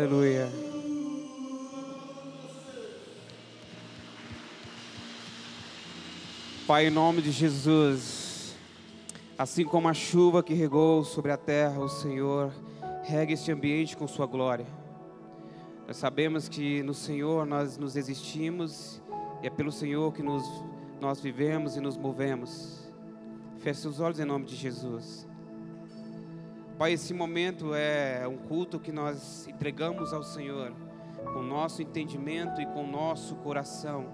Aleluia. Pai, em nome de Jesus, assim como a chuva que regou sobre a terra, o Senhor rega este ambiente com Sua glória. Nós sabemos que no Senhor nós nos existimos e é pelo Senhor que nos, nós vivemos e nos movemos. Feche seus olhos em nome de Jesus. Pai, esse momento é um culto que nós entregamos ao Senhor com nosso entendimento e com nosso coração.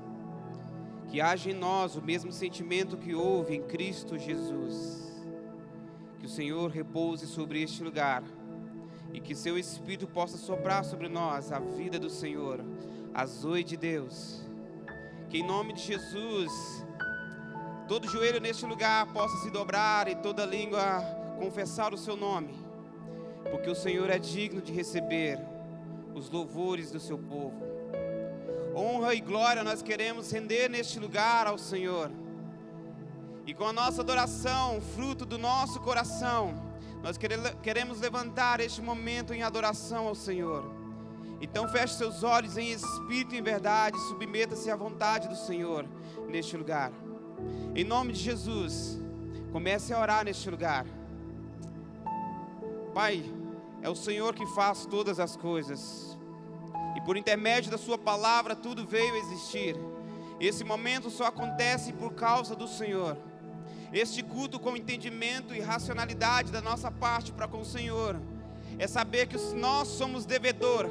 Que haja em nós o mesmo sentimento que houve em Cristo Jesus. Que o Senhor repouse sobre este lugar e que seu Espírito possa soprar sobre nós a vida do Senhor, a zoe de Deus. Que em nome de Jesus, todo joelho neste lugar possa se dobrar e toda língua confessar o seu nome, porque o Senhor é digno de receber os louvores do seu povo. Honra e glória nós queremos render neste lugar ao Senhor. E com a nossa adoração, fruto do nosso coração, nós queremos levantar este momento em adoração ao Senhor. Então feche seus olhos em espírito e em verdade, submeta-se à vontade do Senhor neste lugar. Em nome de Jesus, comece a orar neste lugar. Pai, é o Senhor que faz todas as coisas. E por intermédio da Sua palavra tudo veio a existir. Esse momento só acontece por causa do Senhor. Este culto com entendimento e racionalidade da nossa parte para com o Senhor é saber que nós somos devedor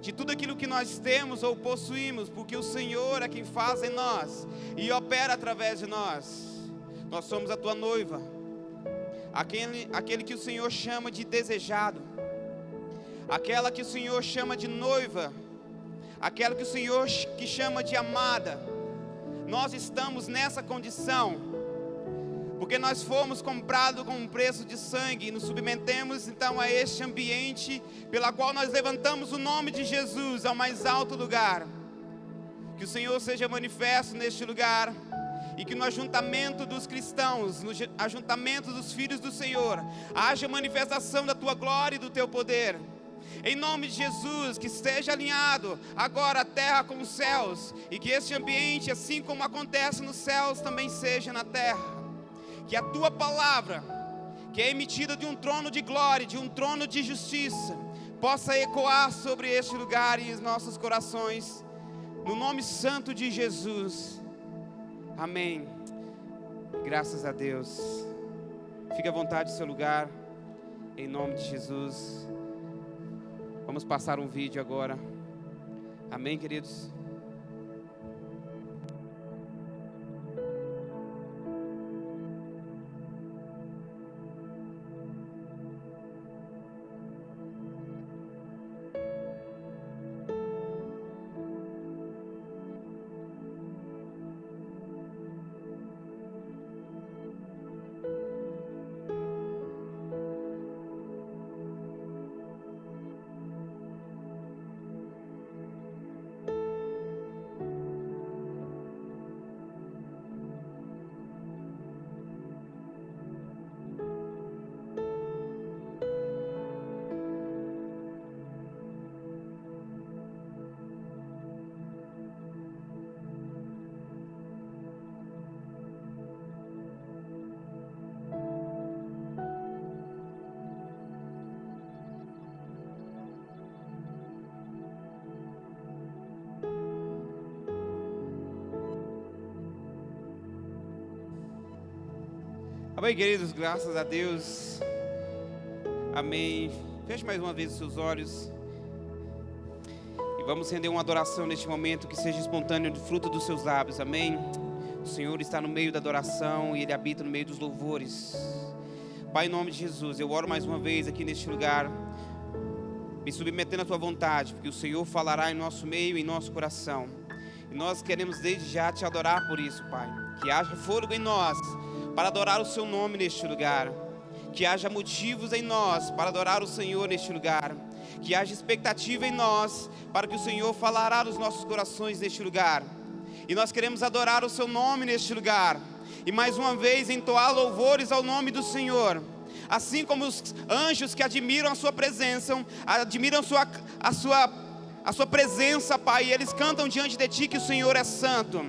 de tudo aquilo que nós temos ou possuímos, porque o Senhor é quem faz em nós e opera através de nós. Nós somos a tua noiva aquele, aquele que o Senhor chama de desejado, aquela que o Senhor chama de noiva, aquela que o Senhor que chama de amada. Nós estamos nessa condição, porque nós fomos comprados com um preço de sangue e nos submetemos então a este ambiente pela qual nós levantamos o nome de Jesus ao mais alto lugar. Que o Senhor seja manifesto neste lugar e que no ajuntamento dos cristãos, no ajuntamento dos filhos do Senhor, haja manifestação da tua glória e do teu poder. Em nome de Jesus, que esteja alinhado agora a terra com os céus, e que este ambiente, assim como acontece nos céus, também seja na terra. Que a tua palavra, que é emitida de um trono de glória, de um trono de justiça, possa ecoar sobre este lugar e os nossos corações, no nome santo de Jesus. Amém. Graças a Deus. Fique à vontade do seu lugar, em nome de Jesus. Vamos passar um vídeo agora. Amém, queridos? Amém, queridos, graças a Deus. Amém. Feche mais uma vez os seus olhos. E vamos render uma adoração neste momento que seja espontâneo de fruto dos seus lábios. Amém. O Senhor está no meio da adoração e Ele habita no meio dos louvores. Pai, em nome de Jesus, eu oro mais uma vez aqui neste lugar, me submetendo à Tua vontade, porque o Senhor falará em nosso meio, em nosso coração. E nós queremos desde já te adorar por isso, Pai. Que haja fôlego em nós para adorar o Seu nome neste lugar. Que haja motivos em nós para adorar o Senhor neste lugar. Que haja expectativa em nós para que o Senhor falará nos nossos corações neste lugar. E nós queremos adorar o Seu nome neste lugar. E mais uma vez entoar louvores ao nome do Senhor assim como os anjos que admiram a sua presença, admiram a sua, a sua, a sua presença, Pai, e eles cantam diante de Ti que o Senhor é santo.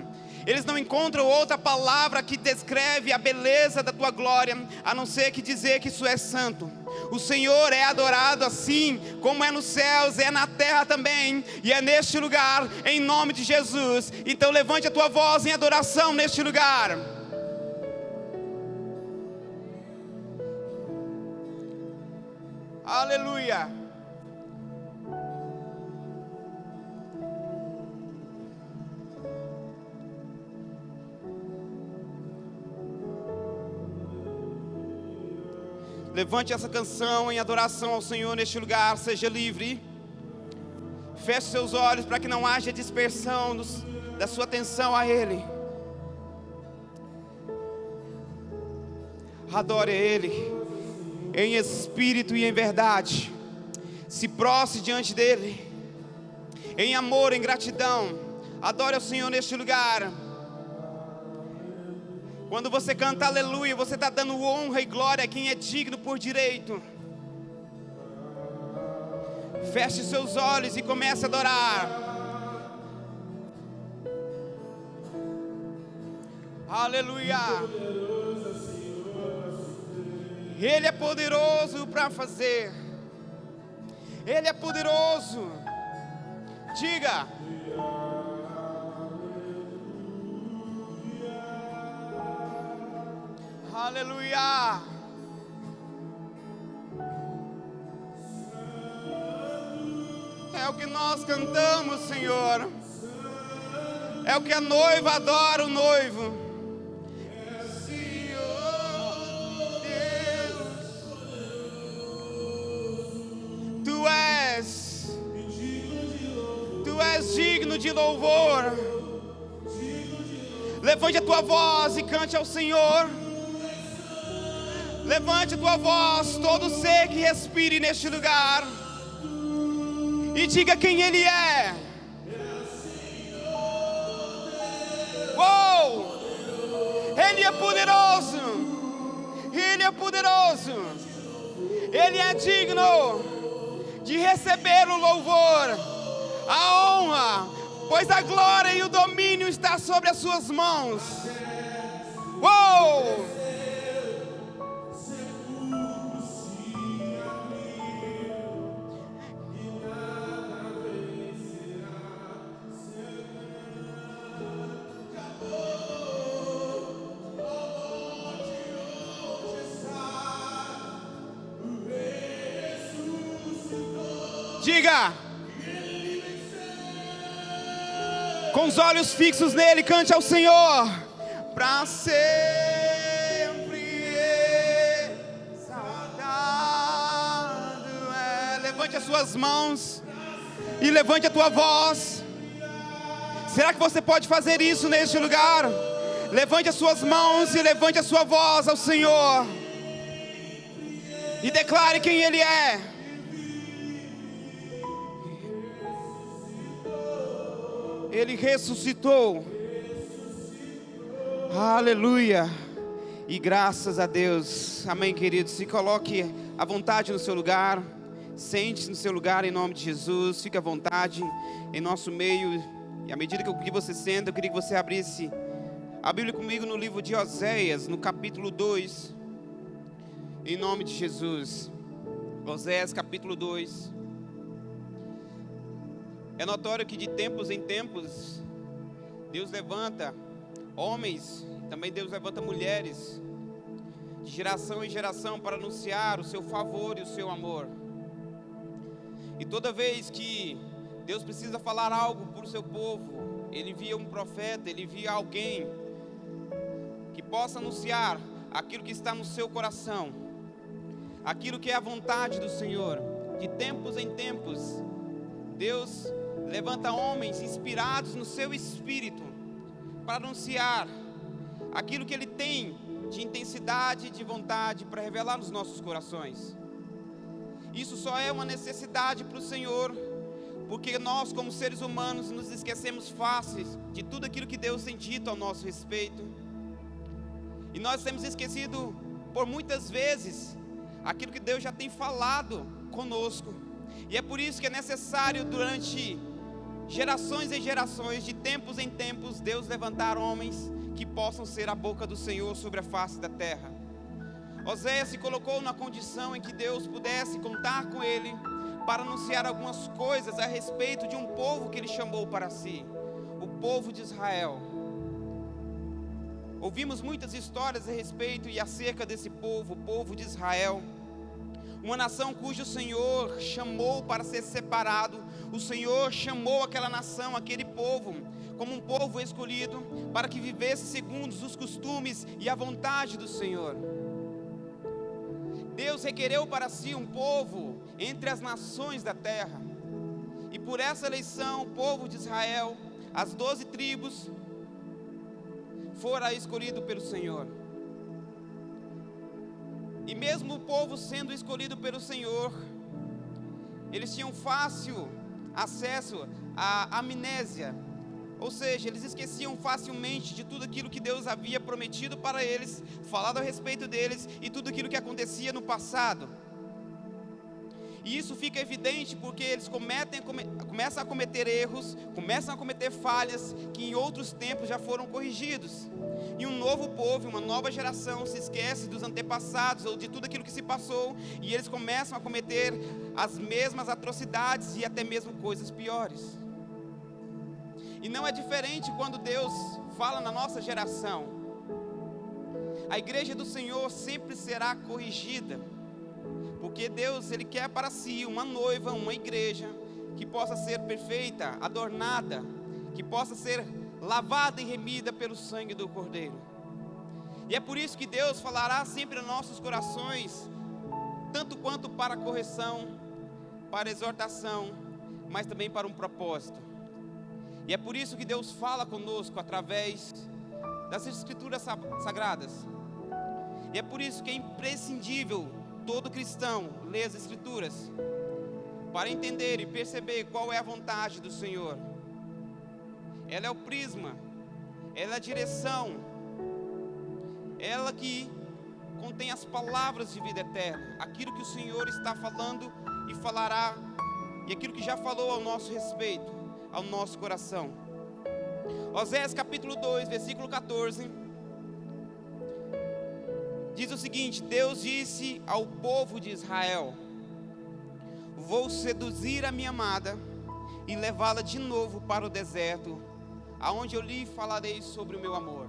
Eles não encontram outra palavra que descreve a beleza da tua glória, a não ser que dizer que isso é santo. O Senhor é adorado assim, como é nos céus, é na terra também, e é neste lugar, em nome de Jesus. Então levante a tua voz em adoração neste lugar. Aleluia. Levante essa canção em adoração ao Senhor neste lugar, seja livre. Feche seus olhos para que não haja dispersão dos, da sua atenção a Ele. Adore Ele, em espírito e em verdade. Se prostre diante dEle, em amor, em gratidão. Adore ao Senhor neste lugar. Quando você canta aleluia, você está dando honra e glória a quem é digno por direito. Feche seus olhos e comece a adorar. Aleluia. Ele é poderoso para fazer. Ele é poderoso. Diga. Aleluia. É o que nós cantamos, Senhor. É o que a noiva adora o noivo. Tu és, tu és digno de louvor. Levante a tua voz e cante ao Senhor. Levante tua voz, todo ser que respire neste lugar, e diga quem Ele é. Uou! Ele é poderoso, Ele é poderoso, Ele é digno de receber o louvor, a honra, pois a glória e o domínio está sobre as suas mãos. Uou! Os olhos fixos nele, cante ao Senhor. Para sempre exaltado é. Levante as suas mãos e levante a tua voz. Será que você pode fazer isso neste lugar? Levante as suas mãos e levante a sua voz ao Senhor. E declare quem Ele é. Ele ressuscitou. Aleluia. E graças a Deus. Amém, queridos. Se coloque à vontade no seu lugar. Sente-se no seu lugar em nome de Jesus. Fique à vontade em nosso meio. E à medida que você senta, eu queria que você abrisse a Bíblia comigo no livro de Oséias, no capítulo 2. Em nome de Jesus. Oséias, capítulo 2. É notório que de tempos em tempos, Deus levanta homens, também Deus levanta mulheres, de geração em geração, para anunciar o seu favor e o seu amor. E toda vez que Deus precisa falar algo para o seu povo, Ele envia um profeta, Ele envia alguém que possa anunciar aquilo que está no seu coração, aquilo que é a vontade do Senhor. De tempos em tempos, Deus levanta homens inspirados no seu espírito para anunciar aquilo que ele tem de intensidade de vontade para revelar nos nossos corações. Isso só é uma necessidade para o Senhor, porque nós, como seres humanos, nos esquecemos fáceis de tudo aquilo que Deus tem dito ao nosso respeito. E nós temos esquecido por muitas vezes aquilo que Deus já tem falado conosco. E é por isso que é necessário, durante gerações e gerações, de tempos em tempos, Deus levantar homens que possam ser a boca do Senhor sobre a face da terra. Oséias se colocou na condição em que Deus pudesse contar com ele para anunciar algumas coisas a respeito de um povo que ele chamou para si, o povo de Israel. Ouvimos muitas histórias a respeito e acerca desse povo, o povo de Israel uma nação cujo Senhor chamou para ser separado, o Senhor chamou aquela nação, aquele povo, como um povo escolhido, para que vivesse segundo os costumes e a vontade do Senhor. Deus requereu para si um povo entre as nações da terra, e por essa eleição, o povo de Israel, as doze tribos, fora escolhido pelo Senhor. E mesmo o povo sendo escolhido pelo Senhor, eles tinham fácil acesso à amnésia, ou seja, eles esqueciam facilmente de tudo aquilo que Deus havia prometido para eles, falado a respeito deles e tudo aquilo que acontecia no passado. E isso fica evidente porque eles cometem, come, começam a cometer erros, começam a cometer falhas que em outros tempos já foram corrigidos. E um novo povo, uma nova geração se esquece dos antepassados ou de tudo aquilo que se passou e eles começam a cometer as mesmas atrocidades e até mesmo coisas piores. E não é diferente quando Deus fala na nossa geração. A igreja do Senhor sempre será corrigida porque Deus, Ele quer para si uma noiva, uma igreja que possa ser perfeita, adornada, que possa ser lavada e remida pelo sangue do Cordeiro. E é por isso que Deus falará sempre em nossos corações, tanto quanto para correção, para exortação, mas também para um propósito. E é por isso que Deus fala conosco através das Escrituras Sagradas. E é por isso que é imprescindível todo cristão lê as Escrituras para entender e perceber qual é a vontade do Senhor. Ela é o prisma, ela é a direção, ela que contém as palavras de vida eterna, aquilo que o Senhor está falando e falará, e aquilo que já falou ao nosso respeito, ao nosso coração. Oséias capítulo 2, versículo 14 diz o seguinte: Deus disse ao povo de Israel: Vou seduzir a minha amada e levá-la de novo para o deserto, aonde eu lhe falarei sobre o meu amor.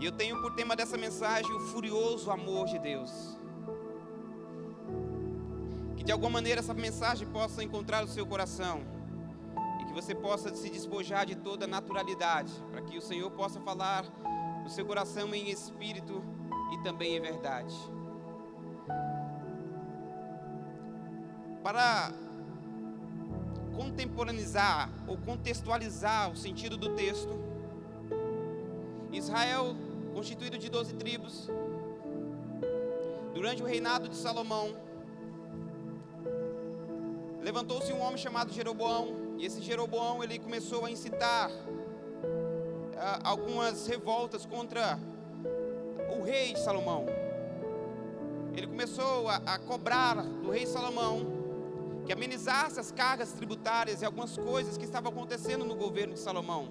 E eu tenho por tema dessa mensagem o furioso amor de Deus. Que de alguma maneira essa mensagem possa encontrar o seu coração e que você possa se despojar de toda naturalidade, para que o Senhor possa falar no seu coração em espírito e também em verdade. Para contemporaneizar ou contextualizar o sentido do texto, Israel, constituído de doze tribos, durante o reinado de Salomão, levantou-se um homem chamado Jeroboão, e esse Jeroboão ele começou a incitar algumas revoltas contra o rei Salomão. Ele começou a, a cobrar do rei Salomão que amenizasse as cargas tributárias e algumas coisas que estavam acontecendo no governo de Salomão.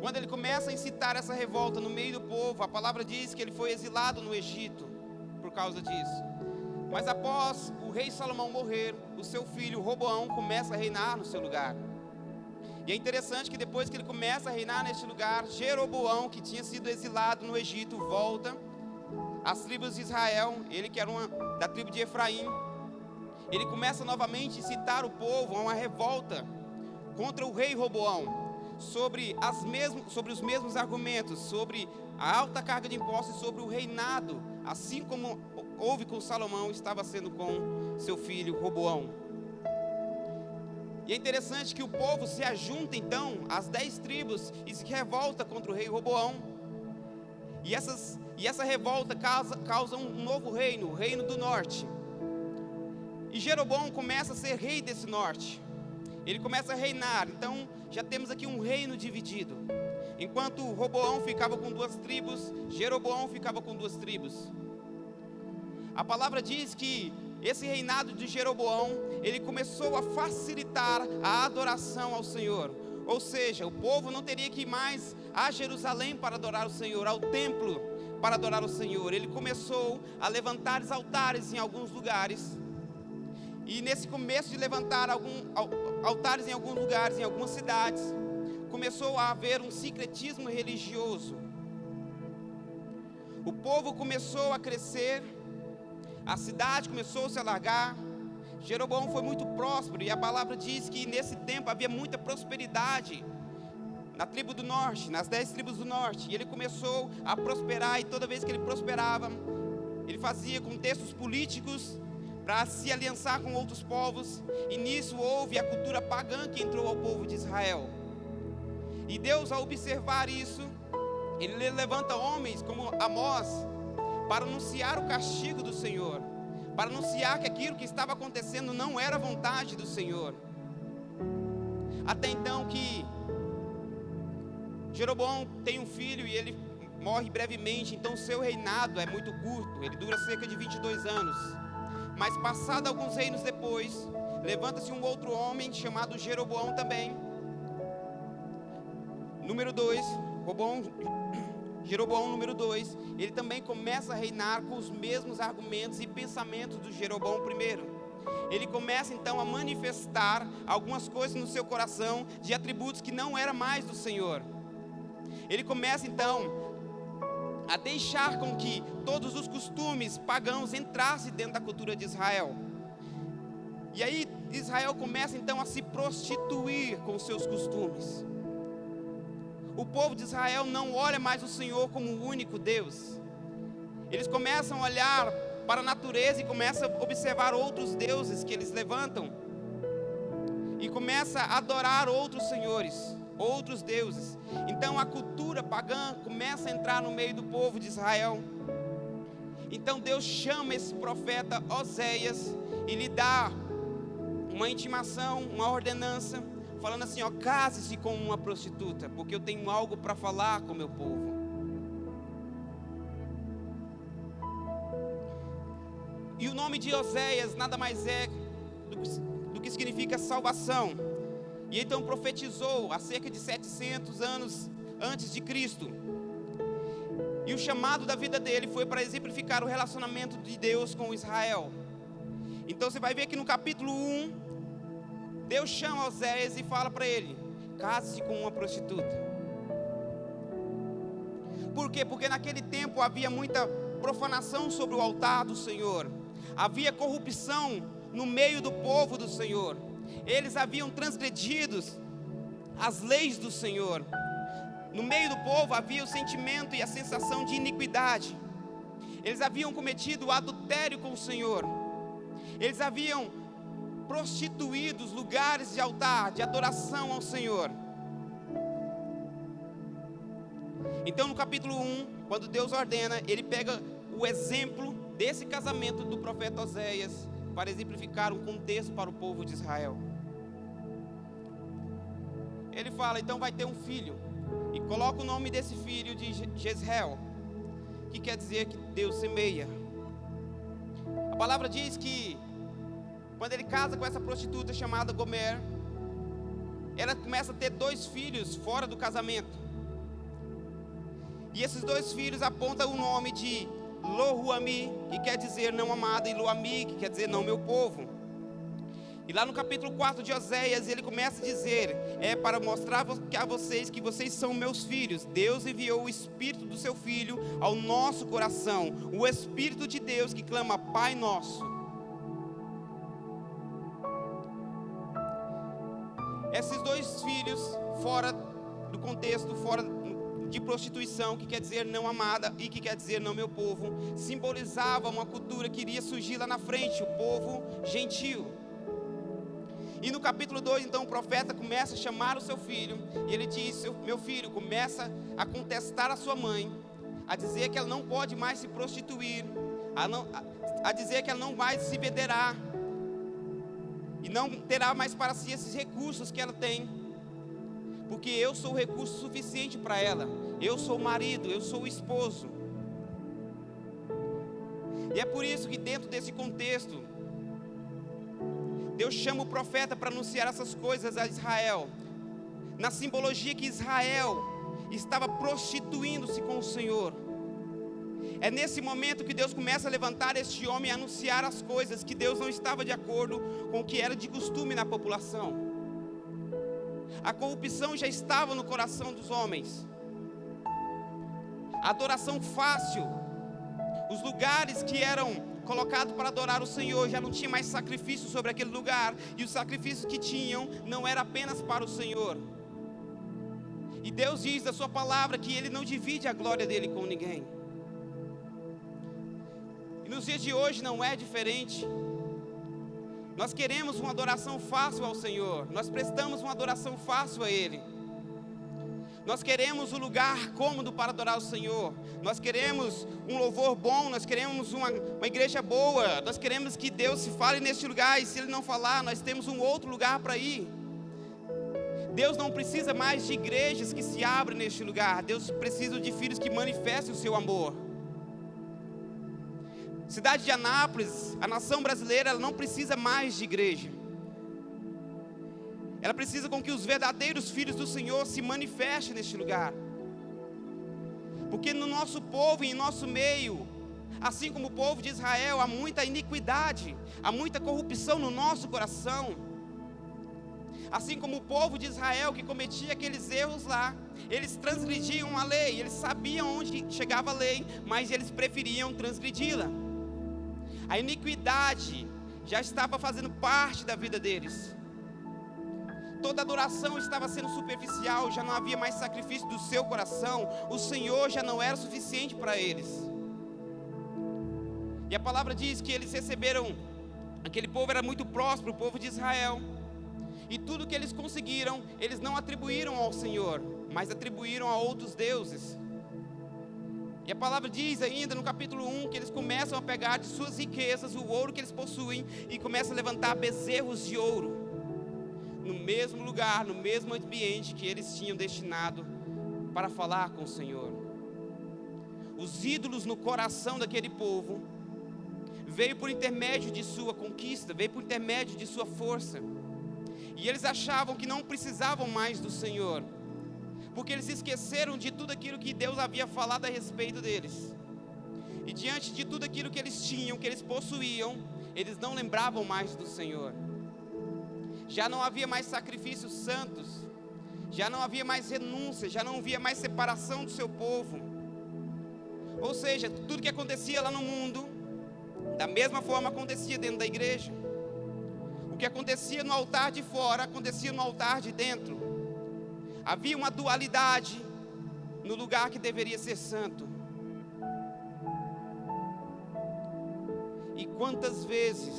Quando ele começa a incitar essa revolta no meio do povo, a palavra diz que ele foi exilado no Egito por causa disso. Mas após o rei Salomão morrer, o seu filho Roboão começa a reinar no seu lugar. E é interessante que depois que ele começa a reinar neste lugar, Jeroboão, que tinha sido exilado no Egito, volta às tribos de Israel, ele que era uma, da tribo de Efraim, ele começa novamente a incitar o povo a uma revolta contra o rei Roboão, sobre, as mesmo, sobre os mesmos argumentos, sobre a alta carga de impostos, sobre o reinado, assim como houve com Salomão, estava sendo com seu filho Roboão. E é interessante que o povo se ajunta então às dez tribos e se revolta contra o rei Roboão. E, essas, e essa revolta causa, causa um novo reino, o reino do norte. E Jeroboão começa a ser rei desse norte. Ele começa a reinar. Então já temos aqui um reino dividido. Enquanto Roboão ficava com duas tribos, Jeroboão ficava com duas tribos. A palavra diz que esse reinado de Jeroboão, ele começou a facilitar a adoração ao Senhor. Ou seja, o povo não teria que ir mais a Jerusalém para adorar o Senhor, ao templo para adorar o Senhor. Ele começou a levantar altares em alguns lugares. E nesse começo de levantar algum, altares em alguns lugares, em algumas cidades, começou a haver um secretismo religioso. O povo começou a crescer, a cidade começou a se alargar. Jeroboão foi muito próspero e a palavra diz que nesse tempo havia muita prosperidade na tribo do norte, nas dez tribos do norte. E ele começou a prosperar, e toda vez que ele prosperava, ele fazia contextos políticos para se aliançar com outros povos. E nisso houve a cultura pagã que entrou ao povo de Israel. E Deus, ao observar isso, ele levanta homens como Amós para anunciar o castigo do Senhor, para anunciar que aquilo que estava acontecendo não era vontade do Senhor. Até então que Jeroboão tem um filho e ele morre brevemente, então seu reinado é muito curto, ele dura cerca de 22 anos. Mas passado alguns reinos depois, levanta-se um outro homem chamado Jeroboão também. Número 2, Jeroboão número 2, ele também começa a reinar com os mesmos argumentos e pensamentos do Jeroboão primeiro. Ele começa então a manifestar algumas coisas no seu coração de atributos que não era mais do Senhor. Ele começa então a deixar com que todos os costumes pagãos entrassem dentro da cultura de Israel. E aí Israel começa então a se prostituir com seus costumes. O povo de Israel não olha mais o Senhor como o único Deus. Eles começam a olhar para a natureza e começam a observar outros deuses que eles levantam. E começa a adorar outros senhores outros deuses. Então a cultura pagã começa a entrar no meio do povo de Israel. Então Deus chama esse profeta Oséias e lhe dá uma intimação, uma ordenança, falando assim: ó, case-se com uma prostituta, porque eu tenho algo para falar com meu povo. E o nome de Oséias nada mais é do que, do que significa salvação. E então profetizou há cerca de 700 anos antes de Cristo. E o chamado da vida dele foi para exemplificar o relacionamento de Deus com Israel. Então você vai ver que no capítulo 1, Deus chama Oséias e fala para ele: case-se com uma prostituta. Por quê? Porque naquele tempo havia muita profanação sobre o altar do Senhor, havia corrupção no meio do povo do Senhor eles haviam transgredido as leis do Senhor. No meio do povo havia o sentimento e a sensação de iniquidade. Eles haviam cometido adultério com o Senhor. Eles haviam prostituído os lugares de altar, de adoração ao Senhor. Então, no capítulo 1, quando Deus ordena, ele pega o exemplo desse casamento do profeta Oséias para exemplificar um contexto para o povo de Israel. Ele fala: então vai ter um filho, e coloca o nome desse filho de Jezreel, que quer dizer que Deus semeia. A palavra diz que quando ele casa com essa prostituta chamada Gomer, ela começa a ter dois filhos fora do casamento. E esses dois filhos apontam o nome de Lohuami, que quer dizer não amada, e Loami, que quer dizer não meu povo. E lá no capítulo 4 de Oséias, ele começa a dizer: É para mostrar a vocês que vocês são meus filhos. Deus enviou o Espírito do seu Filho ao nosso coração, o Espírito de Deus que clama, Pai Nosso. Fora do contexto, fora de prostituição, que quer dizer não amada e que quer dizer não meu povo, simbolizava uma cultura que iria surgir lá na frente, o povo gentil. E no capítulo 2, então, o profeta começa a chamar o seu filho, e ele diz: Meu filho, começa a contestar a sua mãe, a dizer que ela não pode mais se prostituir, a, não, a, a dizer que ela não vai se venderá, e não terá mais para si esses recursos que ela tem, porque eu sou o recurso suficiente para ela. Eu sou o marido, eu sou o esposo. E é por isso que, dentro desse contexto, Deus chama o profeta para anunciar essas coisas a Israel, na simbologia que Israel estava prostituindo-se com o Senhor. É nesse momento que Deus começa a levantar este homem e anunciar as coisas que Deus não estava de acordo com o que era de costume na população. A corrupção já estava no coração dos homens. A adoração fácil, os lugares que eram colocados para adorar o Senhor já não tinha mais sacrifício sobre aquele lugar, e os sacrifícios que tinham não era apenas para o Senhor. E Deus diz da sua palavra que ele não divide a glória dele com ninguém. E nos dias de hoje não é diferente. Nós queremos uma adoração fácil ao Senhor, nós prestamos uma adoração fácil a Ele. Nós queremos um lugar cômodo para adorar o Senhor. Nós queremos um louvor bom, nós queremos uma, uma igreja boa. Nós queremos que Deus se fale neste lugar e se Ele não falar, nós temos um outro lugar para ir. Deus não precisa mais de igrejas que se abrem neste lugar. Deus precisa de filhos que manifestem o seu amor. Cidade de Anápolis, a nação brasileira, ela não precisa mais de igreja. Ela precisa com que os verdadeiros filhos do Senhor se manifestem neste lugar. Porque no nosso povo e em nosso meio, assim como o povo de Israel, há muita iniquidade, há muita corrupção no nosso coração. Assim como o povo de Israel que cometia aqueles erros lá, eles transgrediam a lei, eles sabiam onde chegava a lei, mas eles preferiam transgredi-la. A iniquidade já estava fazendo parte da vida deles toda adoração estava sendo superficial, já não havia mais sacrifício do seu coração, o Senhor já não era suficiente para eles. E a palavra diz que eles receberam, aquele povo era muito próspero, o povo de Israel, e tudo que eles conseguiram, eles não atribuíram ao Senhor, mas atribuíram a outros deuses. E a palavra diz ainda no capítulo 1 que eles começam a pegar de suas riquezas o ouro que eles possuem e começam a levantar bezerros de ouro no mesmo lugar, no mesmo ambiente que eles tinham destinado para falar com o Senhor. Os ídolos no coração daquele povo veio por intermédio de sua conquista, veio por intermédio de sua força. E eles achavam que não precisavam mais do Senhor, porque eles esqueceram de tudo aquilo que Deus havia falado a respeito deles. E diante de tudo aquilo que eles tinham, que eles possuíam, eles não lembravam mais do Senhor já não havia mais sacrifícios santos, já não havia mais renúncia, já não havia mais separação do seu povo. Ou seja, tudo que acontecia lá no mundo, da mesma forma acontecia dentro da igreja. O que acontecia no altar de fora, acontecia no altar de dentro. Havia uma dualidade no lugar que deveria ser santo. E quantas vezes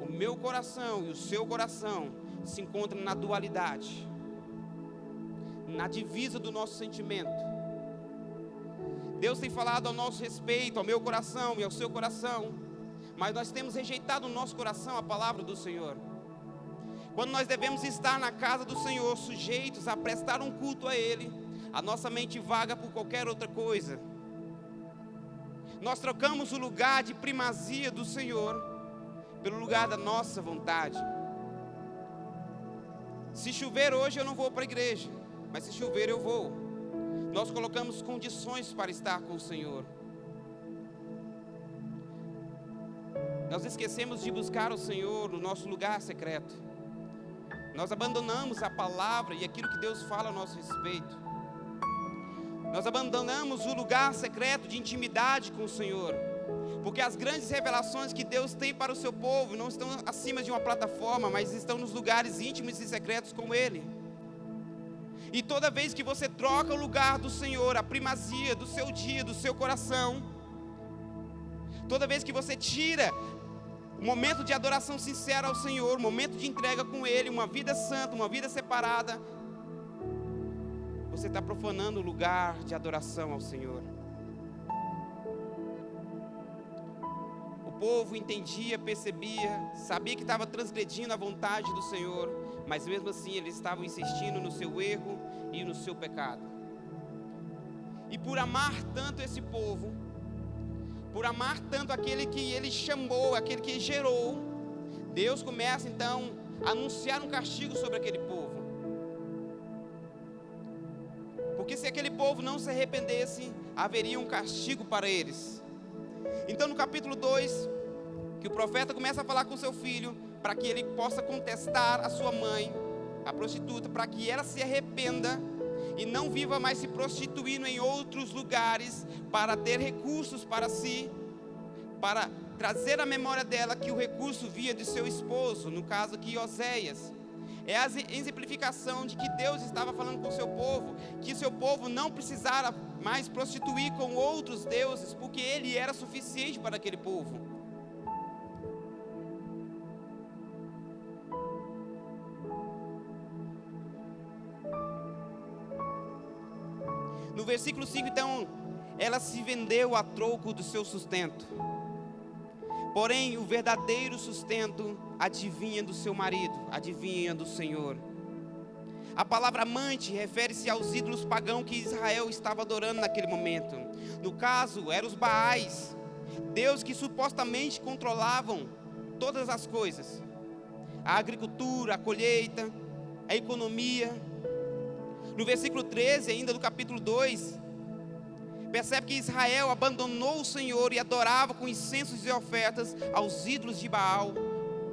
o meu coração e o seu coração se encontra na dualidade, na divisa do nosso sentimento. Deus tem falado ao nosso respeito, ao meu coração e ao seu coração, mas nós temos rejeitado no nosso coração a palavra do Senhor. Quando nós devemos estar na casa do Senhor, sujeitos a prestar um culto a Ele, a nossa mente vaga por qualquer outra coisa. Nós trocamos o lugar de primazia do Senhor pelo lugar da nossa vontade. Se chover hoje eu não vou para a igreja, mas se chover eu vou. Nós colocamos condições para estar com o Senhor. Nós esquecemos de buscar o Senhor no nosso lugar secreto. Nós abandonamos a palavra e aquilo que Deus fala a nosso respeito. Nós abandonamos o lugar secreto de intimidade com o Senhor. Porque as grandes revelações que Deus tem para o seu povo não estão acima de uma plataforma, mas estão nos lugares íntimos e secretos com Ele. E toda vez que você troca o lugar do Senhor, a primazia do seu dia, do seu coração, toda vez que você tira o momento de adoração sincera ao Senhor, o momento de entrega com Ele, uma vida santa, uma vida separada, você está profanando o lugar de adoração ao Senhor. povo entendia, percebia, sabia que estava transgredindo a vontade do Senhor, mas mesmo assim eles estavam insistindo no seu erro e no seu pecado. E por amar tanto esse povo, por amar tanto aquele que ele chamou, aquele que gerou, Deus começa então a anunciar um castigo sobre aquele povo. Porque se aquele povo não se arrependesse, haveria um castigo para eles. Então, no capítulo 2, que o profeta começa a falar com seu filho, para que ele possa contestar a sua mãe, a prostituta, para que ela se arrependa e não viva mais se prostituindo em outros lugares para ter recursos para si, para trazer à memória dela que o recurso via de seu esposo, no caso aqui Oséias. É a exemplificação de que Deus estava falando com o seu povo, que seu povo não precisara mais prostituir com outros deuses, porque ele era suficiente para aquele povo. Versículo 5, então, ela se vendeu a troco do seu sustento. Porém, o verdadeiro sustento adivinha do seu marido, adivinha do Senhor. A palavra amante refere-se aos ídolos pagãos que Israel estava adorando naquele momento. No caso, eram os Baais, Deus que supostamente controlavam todas as coisas: a agricultura, a colheita, a economia, no versículo 13, ainda do capítulo 2, percebe que Israel abandonou o Senhor e adorava com incensos e ofertas aos ídolos de Baal,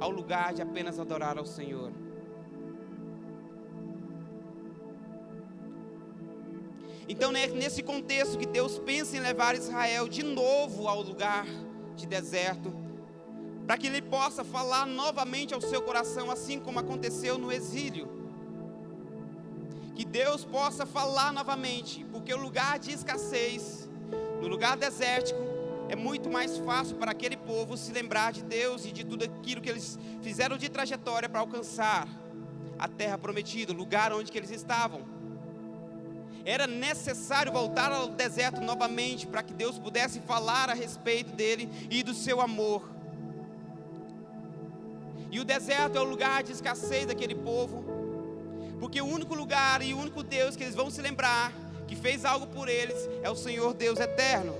ao lugar de apenas adorar ao Senhor. Então, né, nesse contexto que Deus pensa em levar Israel de novo ao lugar de deserto, para que ele possa falar novamente ao seu coração, assim como aconteceu no exílio. Que Deus possa falar novamente, porque o lugar de escassez, no lugar desértico, é muito mais fácil para aquele povo se lembrar de Deus e de tudo aquilo que eles fizeram de trajetória para alcançar a terra prometida, o lugar onde eles estavam. Era necessário voltar ao deserto novamente para que Deus pudesse falar a respeito dele e do seu amor. E o deserto é o lugar de escassez daquele povo. Porque o único lugar e o único Deus que eles vão se lembrar que fez algo por eles é o Senhor Deus eterno.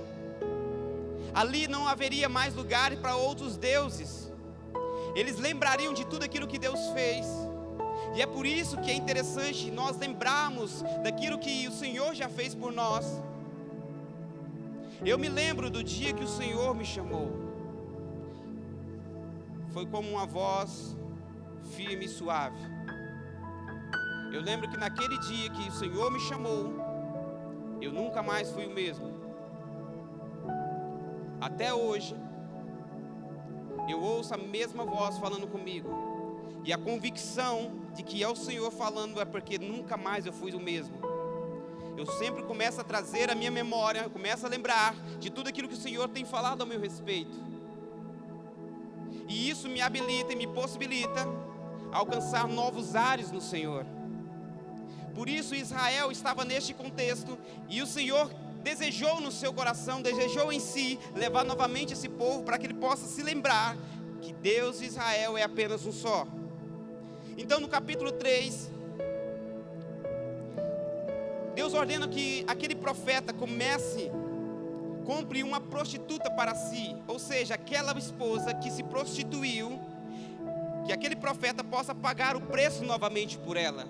Ali não haveria mais lugar para outros deuses. Eles lembrariam de tudo aquilo que Deus fez. E é por isso que é interessante nós lembrarmos daquilo que o Senhor já fez por nós. Eu me lembro do dia que o Senhor me chamou. Foi como uma voz firme e suave. Eu lembro que naquele dia que o Senhor me chamou, eu nunca mais fui o mesmo. Até hoje, eu ouço a mesma voz falando comigo. E a convicção de que é o Senhor falando é porque nunca mais eu fui o mesmo. Eu sempre começo a trazer a minha memória, eu começo a lembrar de tudo aquilo que o Senhor tem falado ao meu respeito. E isso me habilita e me possibilita alcançar novos ares no Senhor. Por isso Israel estava neste contexto e o Senhor desejou no seu coração, desejou em si levar novamente esse povo para que ele possa se lembrar que Deus e Israel é apenas um só. Então no capítulo 3, Deus ordena que aquele profeta comece compre uma prostituta para si, ou seja, aquela esposa que se prostituiu, que aquele profeta possa pagar o preço novamente por ela.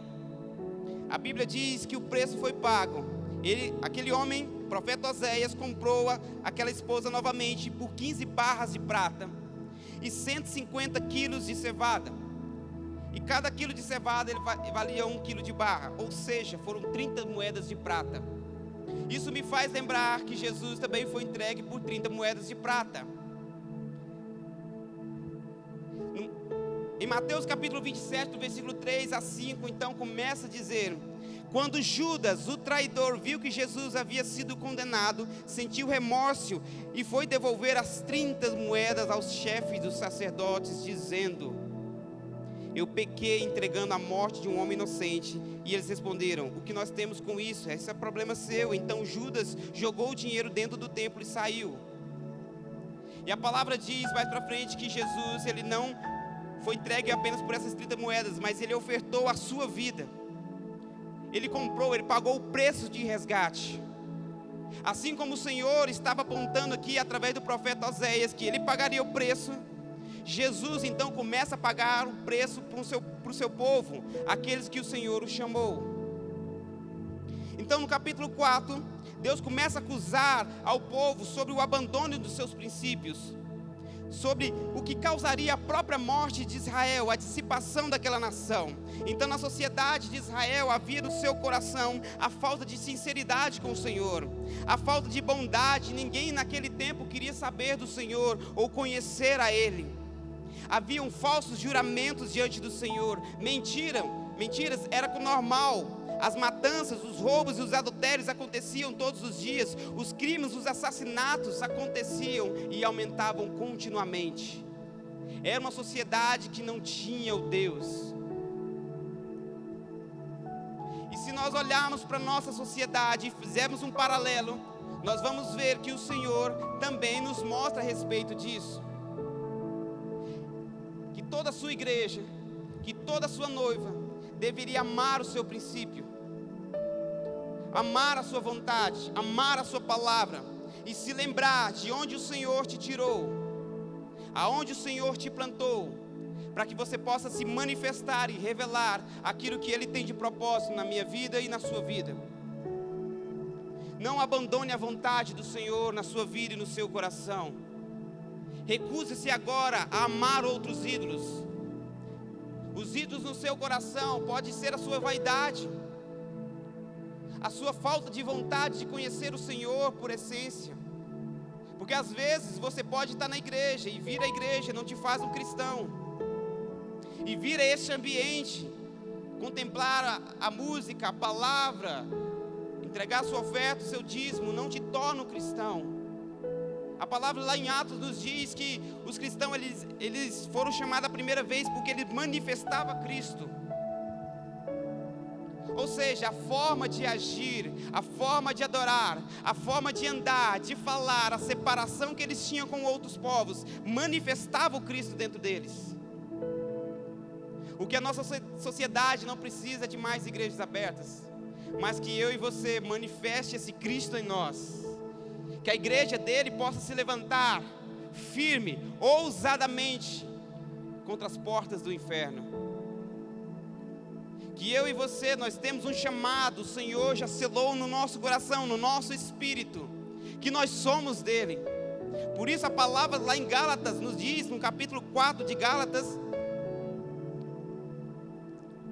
A Bíblia diz que o preço foi pago. Ele, aquele homem, o profeta Oséias, comprou aquela esposa novamente por 15 barras de prata e 150 quilos de cevada. E cada quilo de cevada ele valia um quilo de barra, ou seja, foram 30 moedas de prata. Isso me faz lembrar que Jesus também foi entregue por 30 moedas de prata. Em Mateus capítulo 27, do versículo 3 a 5, então começa a dizer: Quando Judas, o traidor, viu que Jesus havia sido condenado, sentiu remorso e foi devolver as 30 moedas aos chefes dos sacerdotes, dizendo: Eu pequei entregando a morte de um homem inocente. E eles responderam: O que nós temos com isso? Esse é problema seu. Então Judas jogou o dinheiro dentro do templo e saiu. E a palavra diz mais para frente que Jesus, ele não foi entregue apenas por essas 30 moedas, mas ele ofertou a sua vida. Ele comprou, ele pagou o preço de resgate. Assim como o Senhor estava apontando aqui através do profeta Oséias que ele pagaria o preço, Jesus então começa a pagar o preço para o seu, para o seu povo, aqueles que o Senhor o chamou. Então, no capítulo 4, Deus começa a acusar ao povo sobre o abandono dos seus princípios sobre o que causaria a própria morte de Israel, a dissipação daquela nação. Então, na sociedade de Israel havia no seu coração a falta de sinceridade com o Senhor, a falta de bondade. Ninguém naquele tempo queria saber do Senhor ou conhecer a Ele. Haviam falsos juramentos diante do Senhor, mentiram, mentiras era normal as matanças, os roubos e os adultérios aconteciam todos os dias, os crimes, os assassinatos aconteciam e aumentavam continuamente. Era uma sociedade que não tinha o Deus. E se nós olharmos para a nossa sociedade e fizermos um paralelo, nós vamos ver que o Senhor também nos mostra a respeito disso. Que toda a sua igreja, que toda a sua noiva, deveria amar o seu princípio, amar a sua vontade, amar a sua palavra e se lembrar de onde o Senhor te tirou, aonde o Senhor te plantou, para que você possa se manifestar e revelar aquilo que Ele tem de propósito na minha vida e na sua vida. Não abandone a vontade do Senhor na sua vida e no seu coração. Recuse-se agora a amar outros ídolos os ídolos no seu coração pode ser a sua vaidade, a sua falta de vontade de conhecer o Senhor por essência. Porque às vezes você pode estar na igreja e vir à igreja não te faz um cristão. E vir a esse ambiente, contemplar a, a música, a palavra, entregar sua oferta, o seu dízimo, não te torna um cristão. A palavra lá em Atos nos diz que os cristãos eles, eles foram chamados a primeira vez porque eles manifestavam Cristo. Ou seja, a forma de agir, a forma de adorar, a forma de andar, de falar, a separação que eles tinham com outros povos, manifestava o Cristo dentro deles. O que a nossa sociedade não precisa de mais igrejas abertas, mas que eu e você manifeste esse Cristo em nós que a igreja dele possa se levantar firme, ousadamente, contra as portas do inferno. Que eu e você, nós temos um chamado, o Senhor já selou no nosso coração, no nosso espírito, que nós somos dele. Por isso a palavra lá em Gálatas nos diz, no capítulo 4 de Gálatas,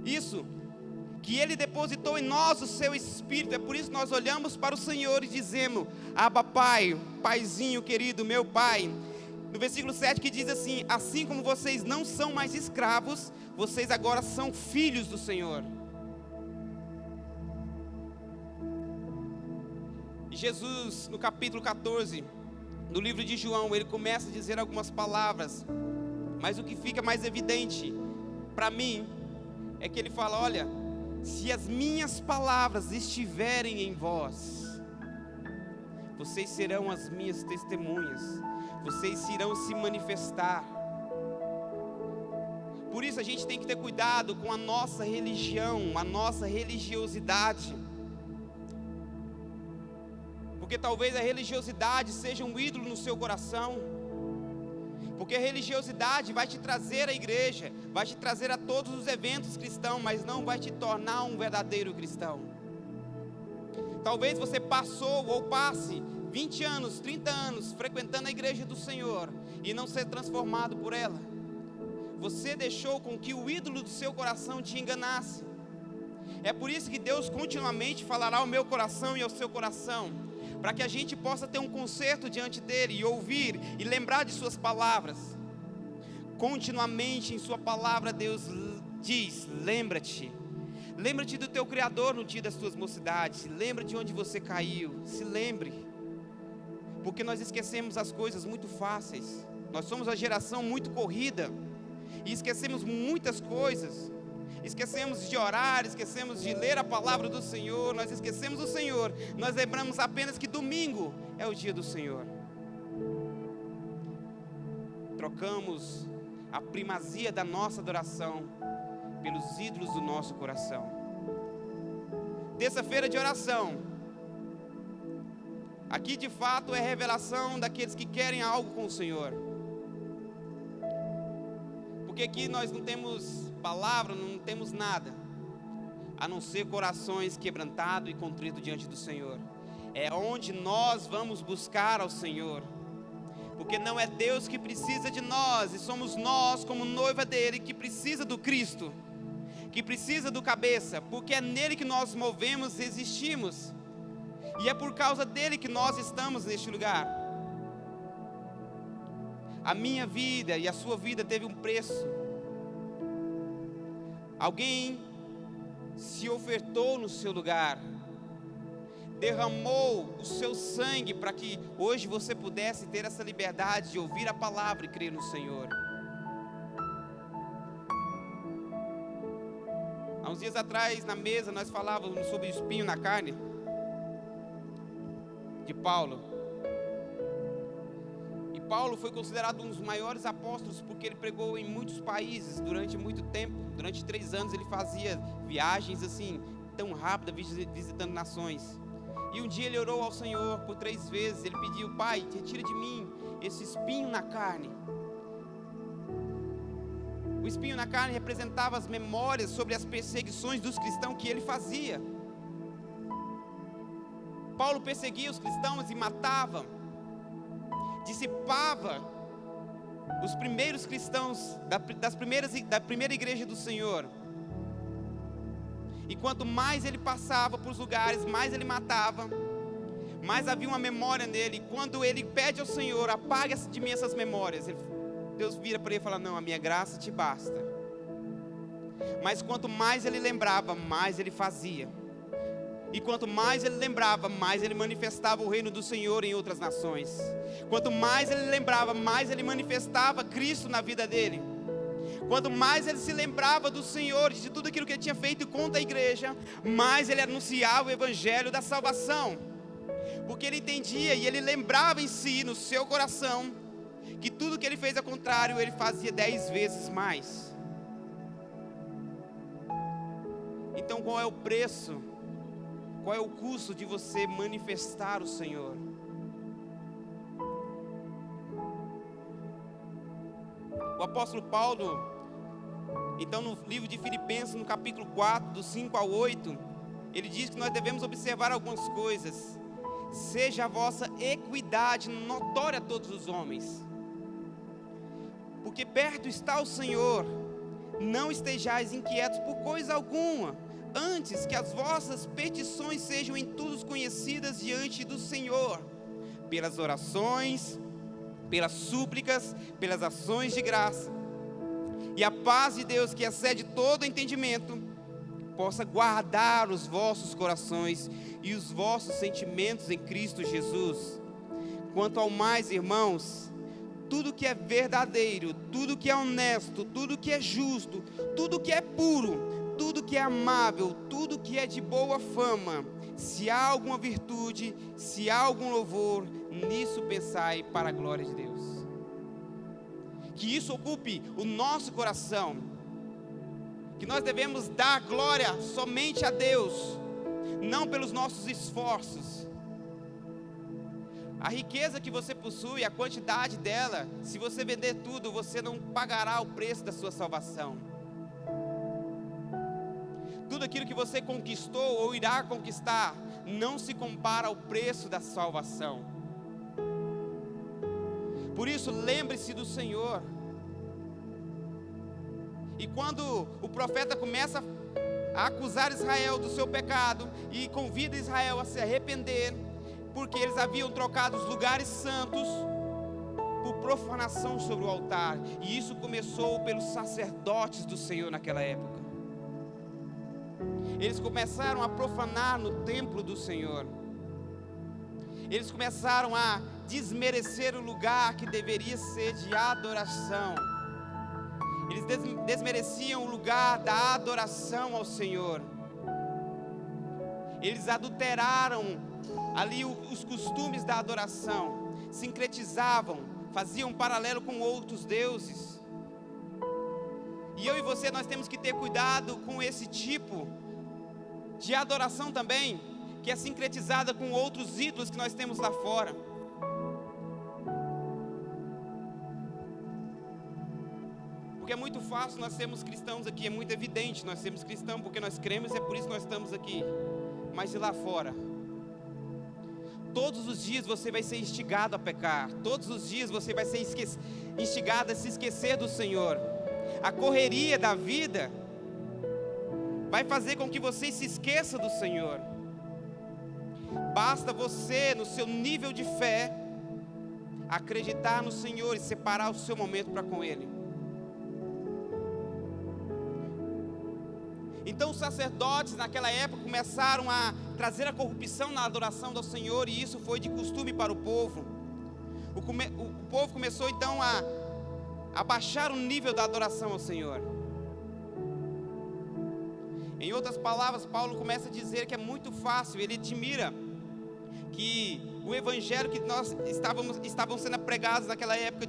isso, que Ele depositou em nós o seu Espírito. É por isso que nós olhamos para o Senhor e dizemos: Abba Pai, Paizinho querido, meu Pai. No versículo 7 que diz assim: Assim como vocês não são mais escravos, vocês agora são filhos do Senhor. Jesus, no capítulo 14, no livro de João, ele começa a dizer algumas palavras, mas o que fica mais evidente para mim é que ele fala: Olha, se as minhas palavras estiverem em vós, vocês serão as minhas testemunhas, vocês irão se manifestar. Por isso a gente tem que ter cuidado com a nossa religião, a nossa religiosidade. Porque talvez a religiosidade seja um ídolo no seu coração. Porque religiosidade vai te trazer à igreja, vai te trazer a todos os eventos cristãos, mas não vai te tornar um verdadeiro cristão. Talvez você passou ou passe 20 anos, 30 anos frequentando a igreja do Senhor e não ser transformado por ela. Você deixou com que o ídolo do seu coração te enganasse. É por isso que Deus continuamente falará ao meu coração e ao seu coração para que a gente possa ter um conserto diante dele e ouvir e lembrar de suas palavras. Continuamente em sua palavra Deus diz: lembra-te. Lembra-te do teu Criador no dia das tuas mocidades. Lembra de onde você caiu. Se lembre. Porque nós esquecemos as coisas muito fáceis. Nós somos a geração muito corrida. E esquecemos muitas coisas esquecemos de orar, esquecemos de ler a palavra do Senhor, nós esquecemos o Senhor, nós lembramos apenas que domingo é o dia do Senhor. Trocamos a primazia da nossa adoração pelos ídolos do nosso coração. Terça-feira de oração. Aqui de fato é revelação daqueles que querem algo com o Senhor. Porque aqui nós não temos palavra, não temos nada, a não ser corações quebrantados e contritos diante do Senhor. É onde nós vamos buscar ao Senhor. Porque não é Deus que precisa de nós, e somos nós, como noiva dele, que precisa do Cristo, que precisa do cabeça, porque é nele que nós movemos e existimos. E é por causa dele que nós estamos neste lugar. A minha vida e a sua vida teve um preço. Alguém se ofertou no seu lugar, derramou o seu sangue para que hoje você pudesse ter essa liberdade de ouvir a palavra e crer no Senhor. Há uns dias atrás, na mesa, nós falávamos sobre o espinho na carne de Paulo. Paulo foi considerado um dos maiores apóstolos porque ele pregou em muitos países durante muito tempo. Durante três anos ele fazia viagens assim, tão rápidas, visitando nações. E um dia ele orou ao Senhor por três vezes. Ele pediu: Pai, retira de mim esse espinho na carne. O espinho na carne representava as memórias sobre as perseguições dos cristãos que ele fazia. Paulo perseguia os cristãos e matava, dissipava os primeiros cristãos das primeiras, da primeira igreja do Senhor. E quanto mais ele passava por os lugares, mais ele matava, mais havia uma memória nele. E quando ele pede ao Senhor, apaga de mim essas memórias, Deus vira para ele e fala: Não, a minha graça te basta. Mas quanto mais ele lembrava, mais ele fazia. E quanto mais ele lembrava, mais ele manifestava o reino do Senhor em outras nações. Quanto mais ele lembrava, mais ele manifestava Cristo na vida dele. Quanto mais ele se lembrava do Senhor, de tudo aquilo que ele tinha feito contra a igreja, mais ele anunciava o evangelho da salvação. Porque ele entendia e ele lembrava em si, no seu coração, que tudo que ele fez ao contrário, ele fazia dez vezes mais. Então, qual é o preço qual é o custo de você manifestar o Senhor? O apóstolo Paulo, então no livro de Filipenses, no capítulo 4, do 5 ao 8, ele diz que nós devemos observar algumas coisas. Seja a vossa equidade notória a todos os homens, porque perto está o Senhor. Não estejais inquietos por coisa alguma antes que as vossas petições sejam em tudo conhecidas diante do Senhor, pelas orações, pelas súplicas, pelas ações de graça. E a paz de Deus, que excede todo entendimento, possa guardar os vossos corações e os vossos sentimentos em Cristo Jesus. Quanto ao mais, irmãos, tudo que é verdadeiro, tudo que é honesto, tudo que é justo, tudo que é puro, tudo que é amável, tudo que é de boa fama, se há alguma virtude, se há algum louvor, nisso pensai para a glória de Deus. Que isso ocupe o nosso coração, que nós devemos dar glória somente a Deus, não pelos nossos esforços. A riqueza que você possui, a quantidade dela, se você vender tudo, você não pagará o preço da sua salvação tudo aquilo que você conquistou ou irá conquistar não se compara ao preço da salvação. Por isso, lembre-se do Senhor. E quando o profeta começa a acusar Israel do seu pecado e convida Israel a se arrepender, porque eles haviam trocado os lugares santos por profanação sobre o altar, e isso começou pelos sacerdotes do Senhor naquela época. Eles começaram a profanar no templo do Senhor. Eles começaram a desmerecer o lugar que deveria ser de adoração. Eles desmereciam o lugar da adoração ao Senhor. Eles adulteraram ali os costumes da adoração, sincretizavam, faziam um paralelo com outros deuses. E eu e você nós temos que ter cuidado com esse tipo de adoração também, que é sincretizada com outros ídolos que nós temos lá fora. Porque é muito fácil nós sermos cristãos aqui, é muito evidente nós sermos cristãos, porque nós cremos é por isso que nós estamos aqui. Mas e lá fora? Todos os dias você vai ser instigado a pecar, todos os dias você vai ser instigado a se esquecer do Senhor. A correria da vida vai fazer com que você se esqueça do Senhor. Basta você, no seu nível de fé, acreditar no Senhor e separar o seu momento para com Ele. Então os sacerdotes naquela época começaram a trazer a corrupção na adoração do Senhor e isso foi de costume para o povo. O, come, o, povo começou então a, a baixar o nível da adoração ao Senhor. Em outras palavras, Paulo começa a dizer que é muito fácil, ele admira que o evangelho que nós estávamos estavam sendo pregados naquela época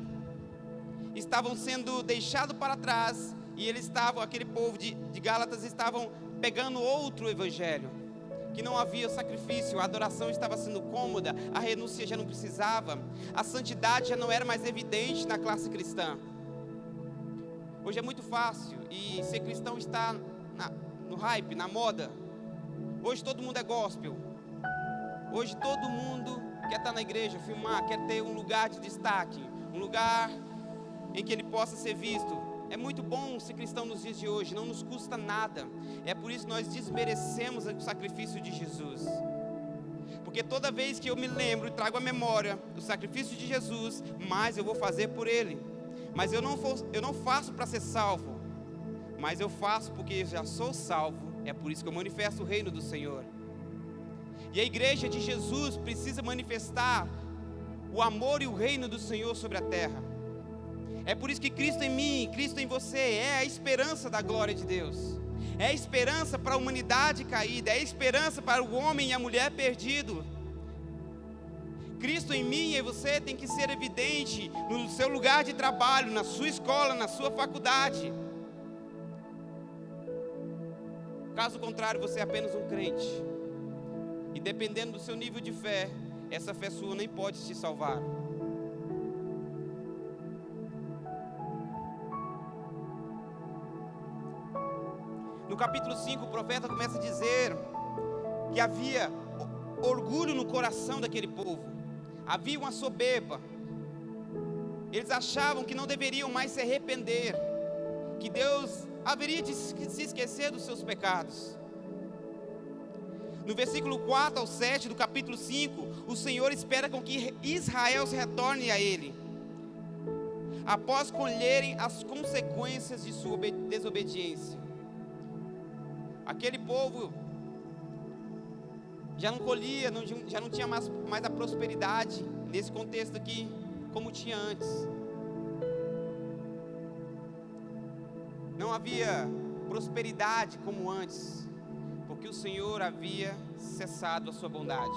estavam sendo deixados para trás e eles estavam, aquele povo de, de Gálatas estavam pegando outro evangelho, que não havia sacrifício, a adoração estava sendo cômoda, a renúncia já não precisava, a santidade já não era mais evidente na classe cristã. Hoje é muito fácil e ser cristão está na, no hype, na moda. Hoje todo mundo é gospel. Hoje todo mundo quer estar na igreja, filmar, quer ter um lugar de destaque, um lugar em que ele possa ser visto. É muito bom ser cristão nos dias de hoje, não nos custa nada. É por isso que nós desmerecemos o sacrifício de Jesus. Porque toda vez que eu me lembro e trago a memória do sacrifício de Jesus, mais eu vou fazer por Ele. Mas eu não, for, eu não faço para ser salvo, mas eu faço porque já sou salvo. É por isso que eu manifesto o reino do Senhor. E a igreja de Jesus precisa manifestar o amor e o reino do Senhor sobre a terra. É por isso que Cristo em mim, Cristo em você é a esperança da glória de Deus. É a esperança para a humanidade caída, é a esperança para o homem e a mulher perdido. Cristo em mim e você tem que ser evidente no seu lugar de trabalho, na sua escola, na sua faculdade. Caso contrário, você é apenas um crente. E dependendo do seu nível de fé, essa fé sua nem pode te salvar. No capítulo 5, o profeta começa a dizer que havia orgulho no coração daquele povo, havia uma soberba. Eles achavam que não deveriam mais se arrepender, que Deus haveria de se esquecer dos seus pecados. No versículo 4 ao 7 do capítulo 5, o Senhor espera com que Israel se retorne a Ele, após colherem as consequências de sua desobediência. Aquele povo já não colhia, já não tinha mais, mais a prosperidade nesse contexto aqui, como tinha antes. Havia prosperidade como antes, porque o Senhor havia cessado a sua bondade.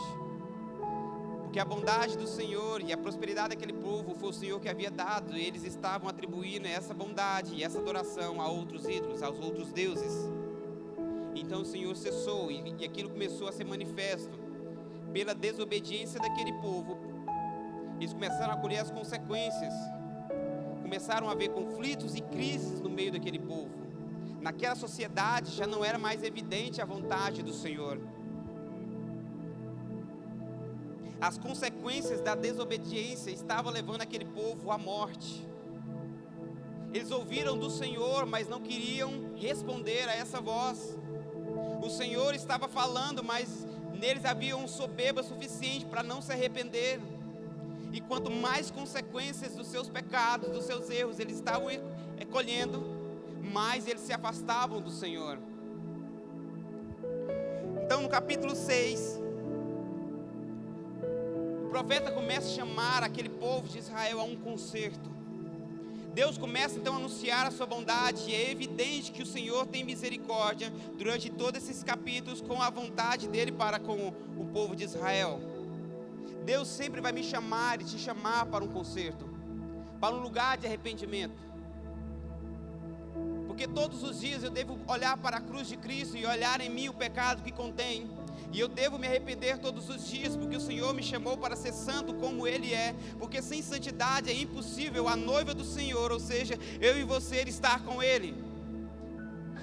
Porque a bondade do Senhor e a prosperidade daquele povo foi o Senhor que havia dado, e eles estavam atribuindo essa bondade e essa adoração a outros ídolos, aos outros deuses. Então o Senhor cessou e, aquilo começou a ser manifesto pela desobediência daquele povo. Eles começaram a colher as consequências. Começaram a haver conflitos e crises no meio daquele povo. Naquela sociedade já não era mais evidente a vontade do Senhor. As consequências da desobediência estavam levando aquele povo à morte. Eles ouviram do Senhor, mas não queriam responder a essa voz. O Senhor estava falando, mas neles havia um soberba suficiente para não se arrepender. E quanto mais consequências dos seus pecados, dos seus erros eles estavam colhendo, mais eles se afastavam do Senhor. Então, no capítulo 6, o profeta começa a chamar aquele povo de Israel a um conserto. Deus começa então a anunciar a sua bondade, e é evidente que o Senhor tem misericórdia durante todos esses capítulos com a vontade dele para com o povo de Israel. Deus sempre vai me chamar e te chamar para um conserto, para um lugar de arrependimento. Porque todos os dias eu devo olhar para a cruz de Cristo e olhar em mim o pecado que contém, E eu devo me arrepender todos os dias, porque o Senhor me chamou para ser santo como Ele é. Porque sem santidade é impossível a noiva do Senhor, ou seja, eu e você estar com Ele.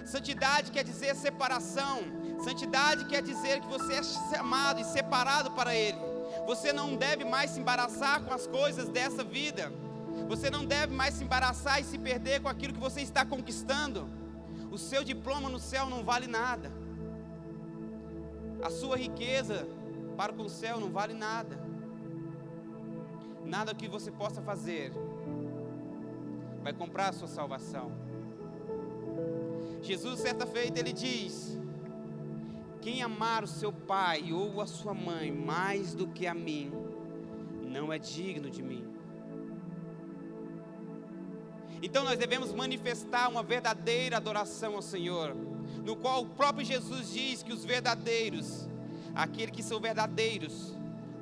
Santidade quer dizer separação. Santidade quer dizer que você é chamado e separado para Ele. Você não deve mais se embaraçar com as coisas dessa vida. Você não deve mais se embaraçar e se perder com aquilo que você está conquistando. O seu diploma no céu não vale nada. A sua riqueza para com o céu não vale nada. Nada que você possa fazer vai comprar a sua salvação. Jesus, certa feita, ele diz: Quem amar o seu pai ou a sua mãe mais do que a mim, não é digno de mim. Então nós devemos manifestar uma verdadeira adoração ao Senhor, no qual o próprio Jesus diz que os verdadeiros, aqueles que são verdadeiros,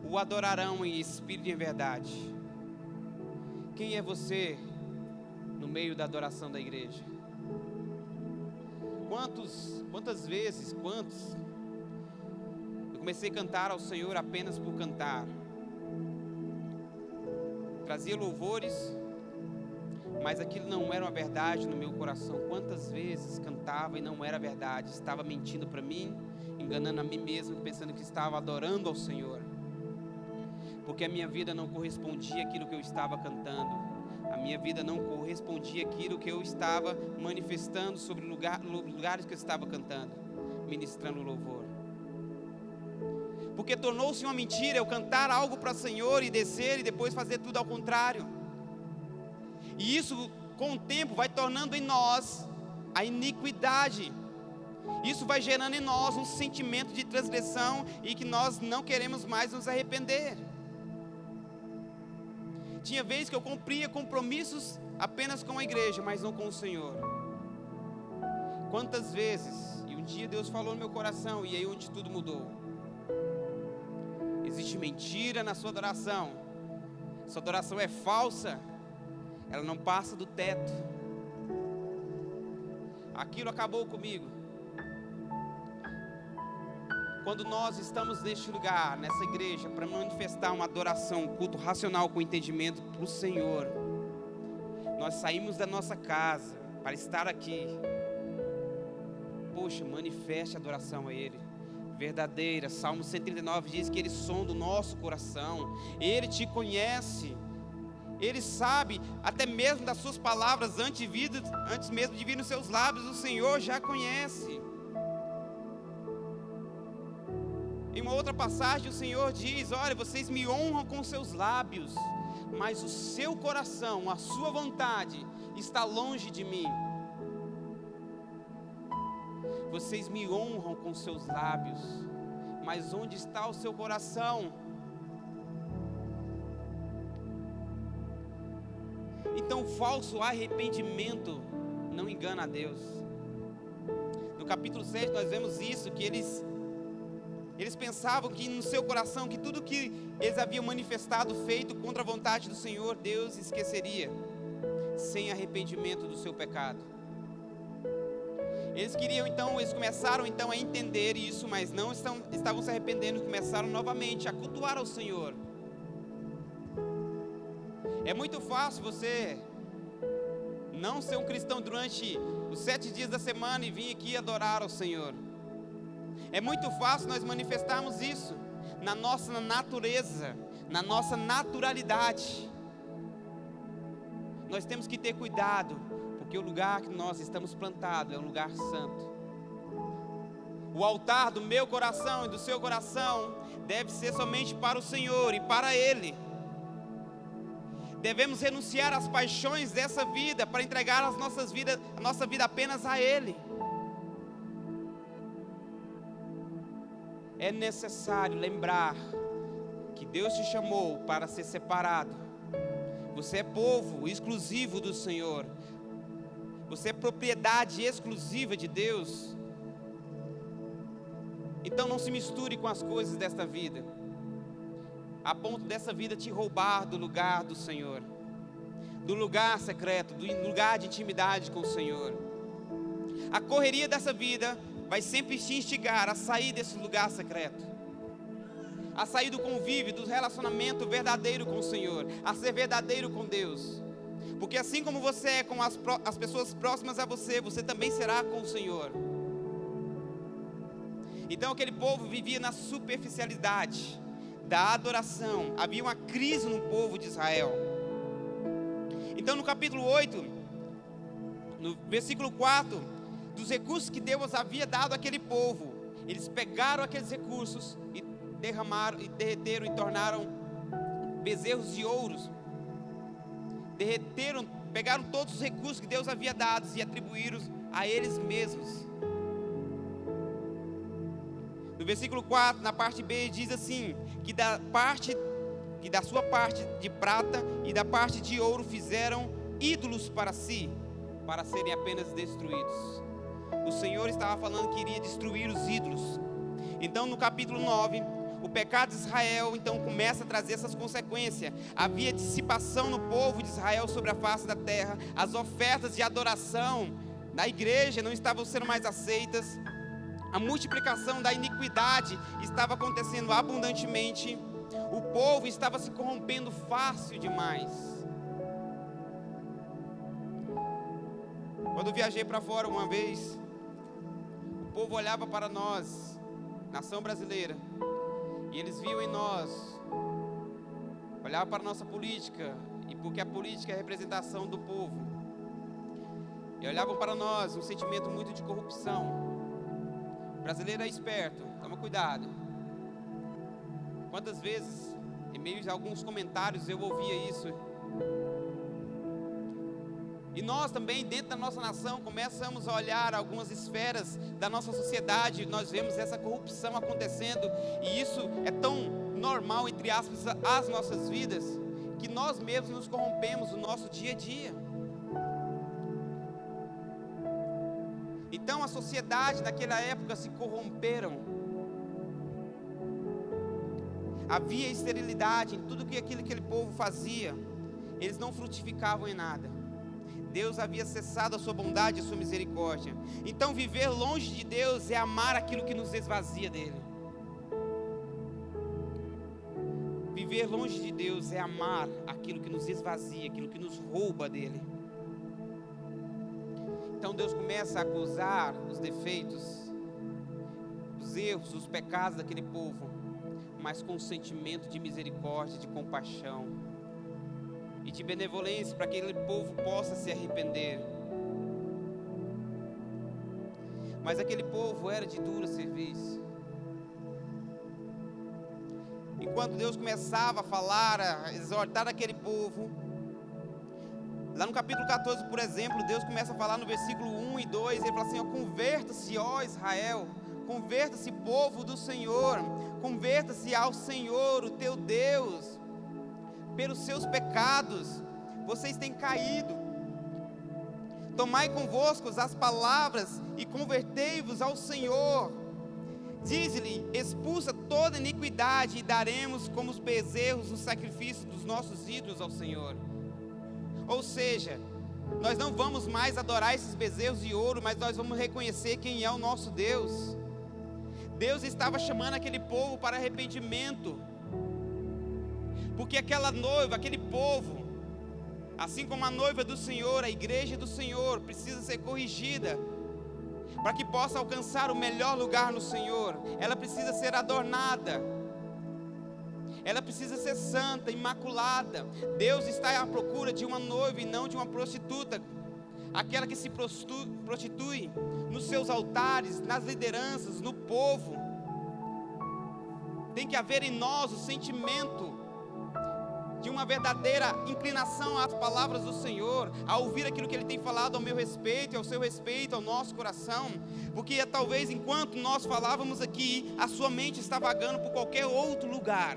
o adorarão em espírito e em verdade. Quem é você no meio da adoração da igreja? Quantos, quantas vezes, quantos eu comecei a cantar ao Senhor apenas por cantar. Trazia louvores mas aquilo não era uma verdade no meu coração. Quantas vezes cantava e não era verdade, estava mentindo para mim, enganando a mim mesmo, pensando que estava adorando ao Senhor, porque a minha vida não correspondia àquilo que eu estava cantando, a minha vida não correspondia àquilo que eu estava manifestando sobre lugar, lugares que eu estava cantando, ministrando louvor. Porque tornou-se uma mentira eu cantar algo para o Senhor e descer e depois fazer tudo ao contrário. E isso, com o tempo, vai tornando em nós a iniquidade. Isso vai gerando em nós um sentimento de transgressão e que nós não queremos mais nos arrepender. Tinha vezes que eu cumpria compromissos apenas com a igreja, mas não com o Senhor. Quantas vezes, e um dia Deus falou no meu coração, e aí onde tudo mudou. Existe mentira na sua adoração, sua adoração é falsa, ela não passa do teto. Aquilo acabou comigo. Quando nós estamos neste lugar, nessa igreja, para manifestar uma adoração, um culto racional com entendimento para o Senhor, nós saímos da nossa casa para estar aqui. Poxa, manifeste a adoração a Ele verdadeira. Salmo 139 diz que Ele sonda o nosso coração, Ele te conhece. Ele sabe até mesmo das suas palavras antes, vida, antes mesmo de vir nos seus lábios, o Senhor já conhece. Em uma outra passagem, o Senhor diz: Olha, vocês me honram com seus lábios, mas o seu coração, a sua vontade, está longe de mim. Vocês me honram com seus lábios, mas onde está o seu coração? Então, falso arrependimento não engana a Deus. No capítulo 7 nós vemos isso, que eles eles pensavam que no seu coração que tudo que eles haviam manifestado, feito contra a vontade do Senhor, Deus esqueceria, sem arrependimento do seu pecado. Eles queriam então, eles começaram então a entender isso, mas não estão, estavam se arrependendo, começaram novamente a cultuar ao Senhor. É muito fácil você não ser um cristão durante os sete dias da semana e vir aqui adorar ao Senhor. É muito fácil nós manifestarmos isso na nossa natureza, na nossa naturalidade. Nós temos que ter cuidado, porque o lugar que nós estamos plantados é um lugar santo. O altar do meu coração e do seu coração deve ser somente para o Senhor e para Ele. Devemos renunciar às paixões dessa vida para entregar as nossas vidas, a nossa vida apenas a Ele. É necessário lembrar que Deus te chamou para ser separado. Você é povo exclusivo do Senhor. Você é propriedade exclusiva de Deus. Então não se misture com as coisas desta vida a ponto dessa vida te roubar do lugar do Senhor, do lugar secreto, do lugar de intimidade com o Senhor. A correria dessa vida vai sempre te instigar a sair desse lugar secreto, a sair do convívio, do relacionamento verdadeiro com o Senhor, a ser verdadeiro com Deus. Porque assim como você é com as, as pessoas próximas a você, você também será com o Senhor. Então aquele povo vivia na superficialidade da adoração, havia uma crise no povo de Israel. Então no capítulo 8, no versículo 4, dos recursos que Deus havia dado àquele povo, eles pegaram aqueles recursos e derramaram e derreteram e tornaram bezerros de ouros. Derreteram, pegaram todos os recursos que Deus havia dado e atribuíram a eles mesmos. No versículo 4, na parte B, diz assim: que da parte que da sua parte de prata e da parte de ouro fizeram ídolos para si, para serem apenas destruídos. O Senhor estava falando que iria destruir os ídolos. Então, no capítulo 9, o pecado de Israel então começa a trazer essas consequências. Havia dissipação no povo de Israel sobre a face da terra. As ofertas de adoração da igreja não estavam sendo mais aceitas. A multiplicação da iniquidade estava acontecendo abundantemente. O povo estava se corrompendo fácil demais. Quando viajei para fora uma vez, o povo olhava para nós, nação brasileira, e eles viam em nós, olhavam para a nossa política, e porque a política é a representação do povo, e olhavam para nós um sentimento muito de corrupção. Brasileiro é esperto, toma cuidado. Quantas vezes, em meio a alguns comentários, eu ouvia isso. E nós também, dentro da nossa nação, começamos a olhar algumas esferas da nossa sociedade, nós vemos essa corrupção acontecendo, e isso é tão normal, entre aspas, às nossas vidas, que nós mesmos nos corrompemos no nosso dia a dia. Então a sociedade naquela época se corromperam. Havia esterilidade em tudo que aquilo que aquele povo fazia. Eles não frutificavam em nada. Deus havia cessado a sua bondade e a sua misericórdia. Então viver longe de Deus é amar aquilo que nos esvazia dele. Viver longe de Deus é amar aquilo que nos esvazia, aquilo que nos rouba dele. Então Deus começa a acusar os defeitos, os erros, os pecados daquele povo, mas com um sentimento de misericórdia, de compaixão e de benevolência para que aquele povo possa se arrepender. Mas aquele povo era de duro serviço. Enquanto Deus começava a falar, a exortar aquele povo, Lá no capítulo 14, por exemplo, Deus começa a falar no versículo 1 e 2, ele fala assim: Converta-se, ó Israel, converta-se, povo do Senhor, converta-se ao Senhor, o teu Deus, pelos seus pecados, vocês têm caído. Tomai convosco as palavras e convertei-vos ao Senhor. Diz-lhe: expulsa toda iniquidade e daremos como os bezerros o sacrifício dos nossos ídolos ao Senhor. Ou seja, nós não vamos mais adorar esses bezerros de ouro, mas nós vamos reconhecer quem é o nosso Deus. Deus estava chamando aquele povo para arrependimento, porque aquela noiva, aquele povo, assim como a noiva do Senhor, a igreja do Senhor, precisa ser corrigida, para que possa alcançar o melhor lugar no Senhor, ela precisa ser adornada ela precisa ser santa, imaculada. Deus está à procura de uma noiva e não de uma prostituta. Aquela que se prostitui nos seus altares, nas lideranças, no povo. Tem que haver em nós o sentimento de uma verdadeira inclinação às palavras do Senhor, a ouvir aquilo que Ele tem falado ao meu respeito ao seu respeito, ao nosso coração, porque talvez enquanto nós falávamos aqui, a sua mente está vagando por qualquer outro lugar.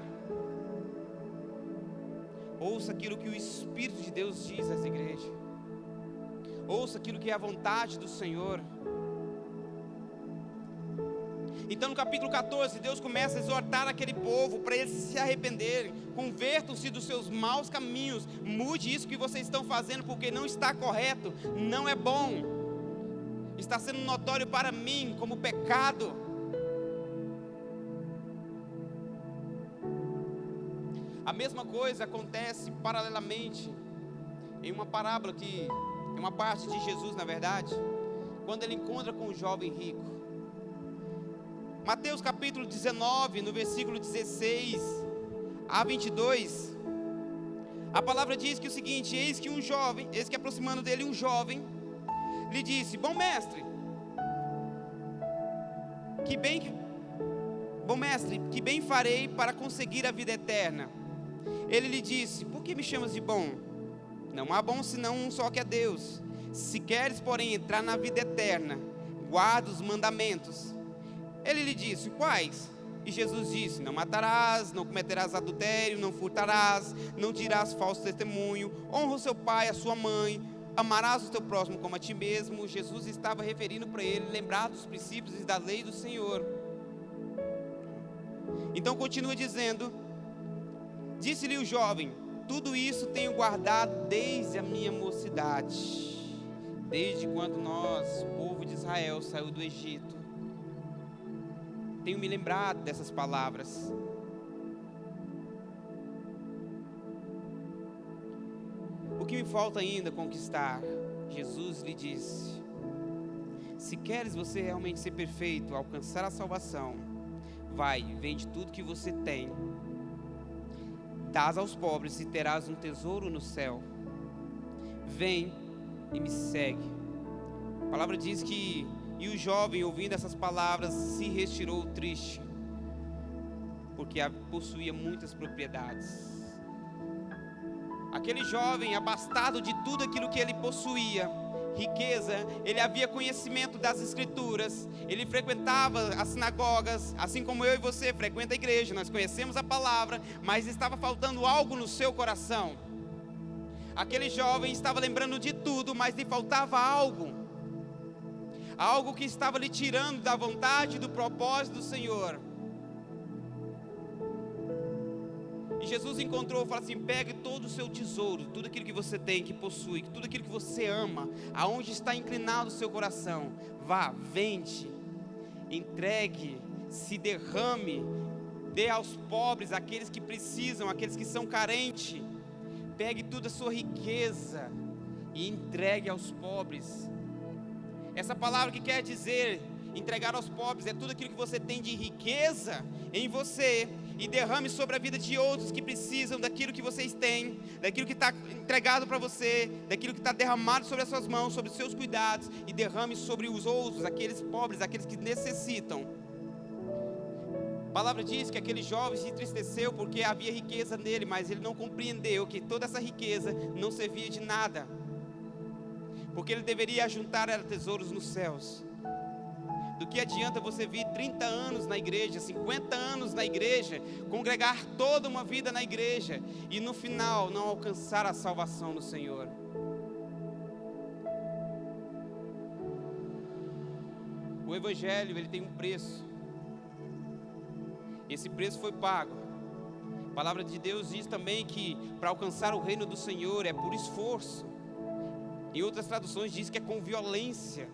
Ouça aquilo que o Espírito de Deus diz às igrejas. Ouça aquilo que é a vontade do Senhor. Então, no capítulo 14, Deus começa a exortar aquele povo para eles se arrependerem. Convertam-se dos seus maus caminhos. Mude isso que vocês estão fazendo, porque não está correto, não é bom. está sendo notório para mim como pecado. A mesma coisa acontece paralelamente em uma parábola que é uma parte de Jesus, na verdade, quando ele encontra com o jovem rico. Mateus capítulo 19, no versículo 16 a 22, a palavra diz que o seguinte: eis que um jovem, eis que aproximando dele um jovem, lhe disse: Bom mestre, que bem Bom mestre, que bem farei para conseguir a vida eterna? Ele lhe disse: Por que me chamas de bom? Não há bom senão um só que é Deus. Se queres, porém, entrar na vida eterna, guarda os mandamentos. Ele lhe disse: Quais? E Jesus disse: Não matarás, não cometerás adultério, não furtarás, não dirás falso testemunho, honra o seu pai, a sua mãe, amarás o teu próximo como a ti mesmo. Jesus estava referindo para ele, lembrar dos princípios e da lei do Senhor. Então continua dizendo: Disse-lhe o jovem: Tudo isso tenho guardado desde a minha mocidade, desde quando nós, povo de Israel, saiu do Egito. Tenho me lembrado dessas palavras. O que me falta ainda conquistar? Jesus lhe disse: Se queres você realmente ser perfeito, alcançar a salvação, vai, vende tudo que você tem, dás aos pobres e terás um tesouro no céu. Vem e me segue. A palavra diz que e o jovem, ouvindo essas palavras, se retirou triste, porque possuía muitas propriedades. Aquele jovem, abastado de tudo aquilo que ele possuía, riqueza, ele havia conhecimento das Escrituras, ele frequentava as sinagogas, assim como eu e você frequenta a igreja, nós conhecemos a palavra, mas estava faltando algo no seu coração. Aquele jovem estava lembrando de tudo, mas lhe faltava algo, algo que estava lhe tirando da vontade, do propósito do Senhor. E Jesus encontrou, fala assim: pegue todo o seu tesouro, tudo aquilo que você tem, que possui, tudo aquilo que você ama, aonde está inclinado o seu coração, vá, vende, entregue, se derrame, dê aos pobres, aqueles que precisam, aqueles que são carentes. Pegue toda a sua riqueza e entregue aos pobres. Essa palavra que quer dizer entregar aos pobres é tudo aquilo que você tem de riqueza em você e derrame sobre a vida de outros que precisam daquilo que vocês têm, daquilo que está entregado para você, daquilo que está derramado sobre as suas mãos, sobre os seus cuidados, e derrame sobre os outros, aqueles pobres, aqueles que necessitam. A palavra diz que aquele jovem se entristeceu porque havia riqueza nele, mas ele não compreendeu que toda essa riqueza não servia de nada, porque ele deveria juntar tesouros nos céus. Do que adianta você vir 30 anos na igreja, 50 anos na igreja, congregar toda uma vida na igreja e no final não alcançar a salvação no Senhor? O evangelho, ele tem um preço. Esse preço foi pago. A palavra de Deus diz também que para alcançar o reino do Senhor é por esforço. Em outras traduções diz que é com violência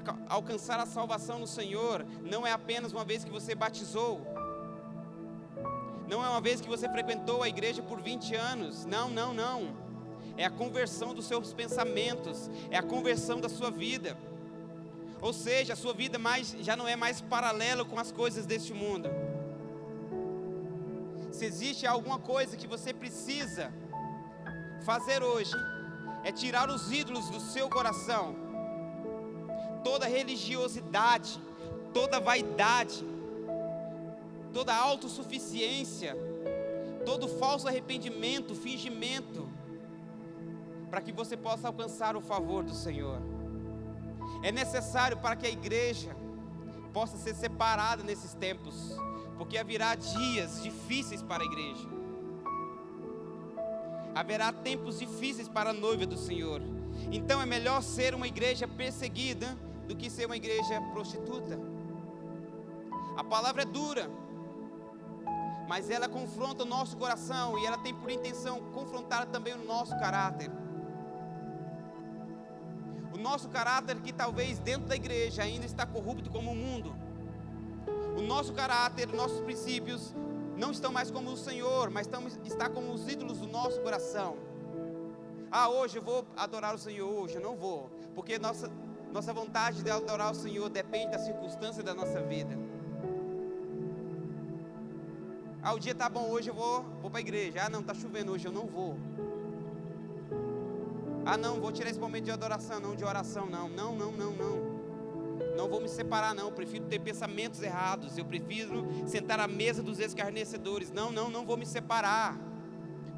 para alcançar a salvação no Senhor, não é apenas uma vez que você batizou, não é uma vez que você frequentou a igreja por 20 anos, não, não, não. É a conversão dos seus pensamentos, é a conversão da sua vida. Ou seja, a sua vida mais, já não é mais paralelo com as coisas deste mundo. Se existe alguma coisa que você precisa fazer hoje, é tirar os ídolos do seu coração toda religiosidade, toda vaidade, toda autossuficiência, todo falso arrependimento, fingimento, para que você possa alcançar o favor do Senhor. É necessário para que a igreja possa ser separada nesses tempos, porque haverá dias difíceis para a igreja. Haverá tempos difíceis para a noiva do Senhor. Então é melhor ser uma igreja perseguida do que ser uma igreja prostituta. A palavra é dura, mas ela confronta o nosso coração e ela tem por intenção confrontar também o nosso caráter. O nosso caráter que talvez dentro da igreja ainda está corrupto como o mundo. O nosso caráter, nossos princípios não estão mais como o Senhor, mas estão, está como os ídolos do nosso coração. Ah, hoje eu vou adorar o Senhor, hoje eu não vou, porque nossa, nossa vontade de adorar o Senhor depende da circunstância da nossa vida. Ah, o dia tá bom, hoje eu vou, vou para a igreja. Ah, não, tá chovendo hoje, eu não vou. Ah, não, vou tirar esse momento de adoração, não, de oração, não. Não, não, não, não. Não vou me separar, não. Eu prefiro ter pensamentos errados. Eu prefiro sentar à mesa dos escarnecedores. Não, não, não vou me separar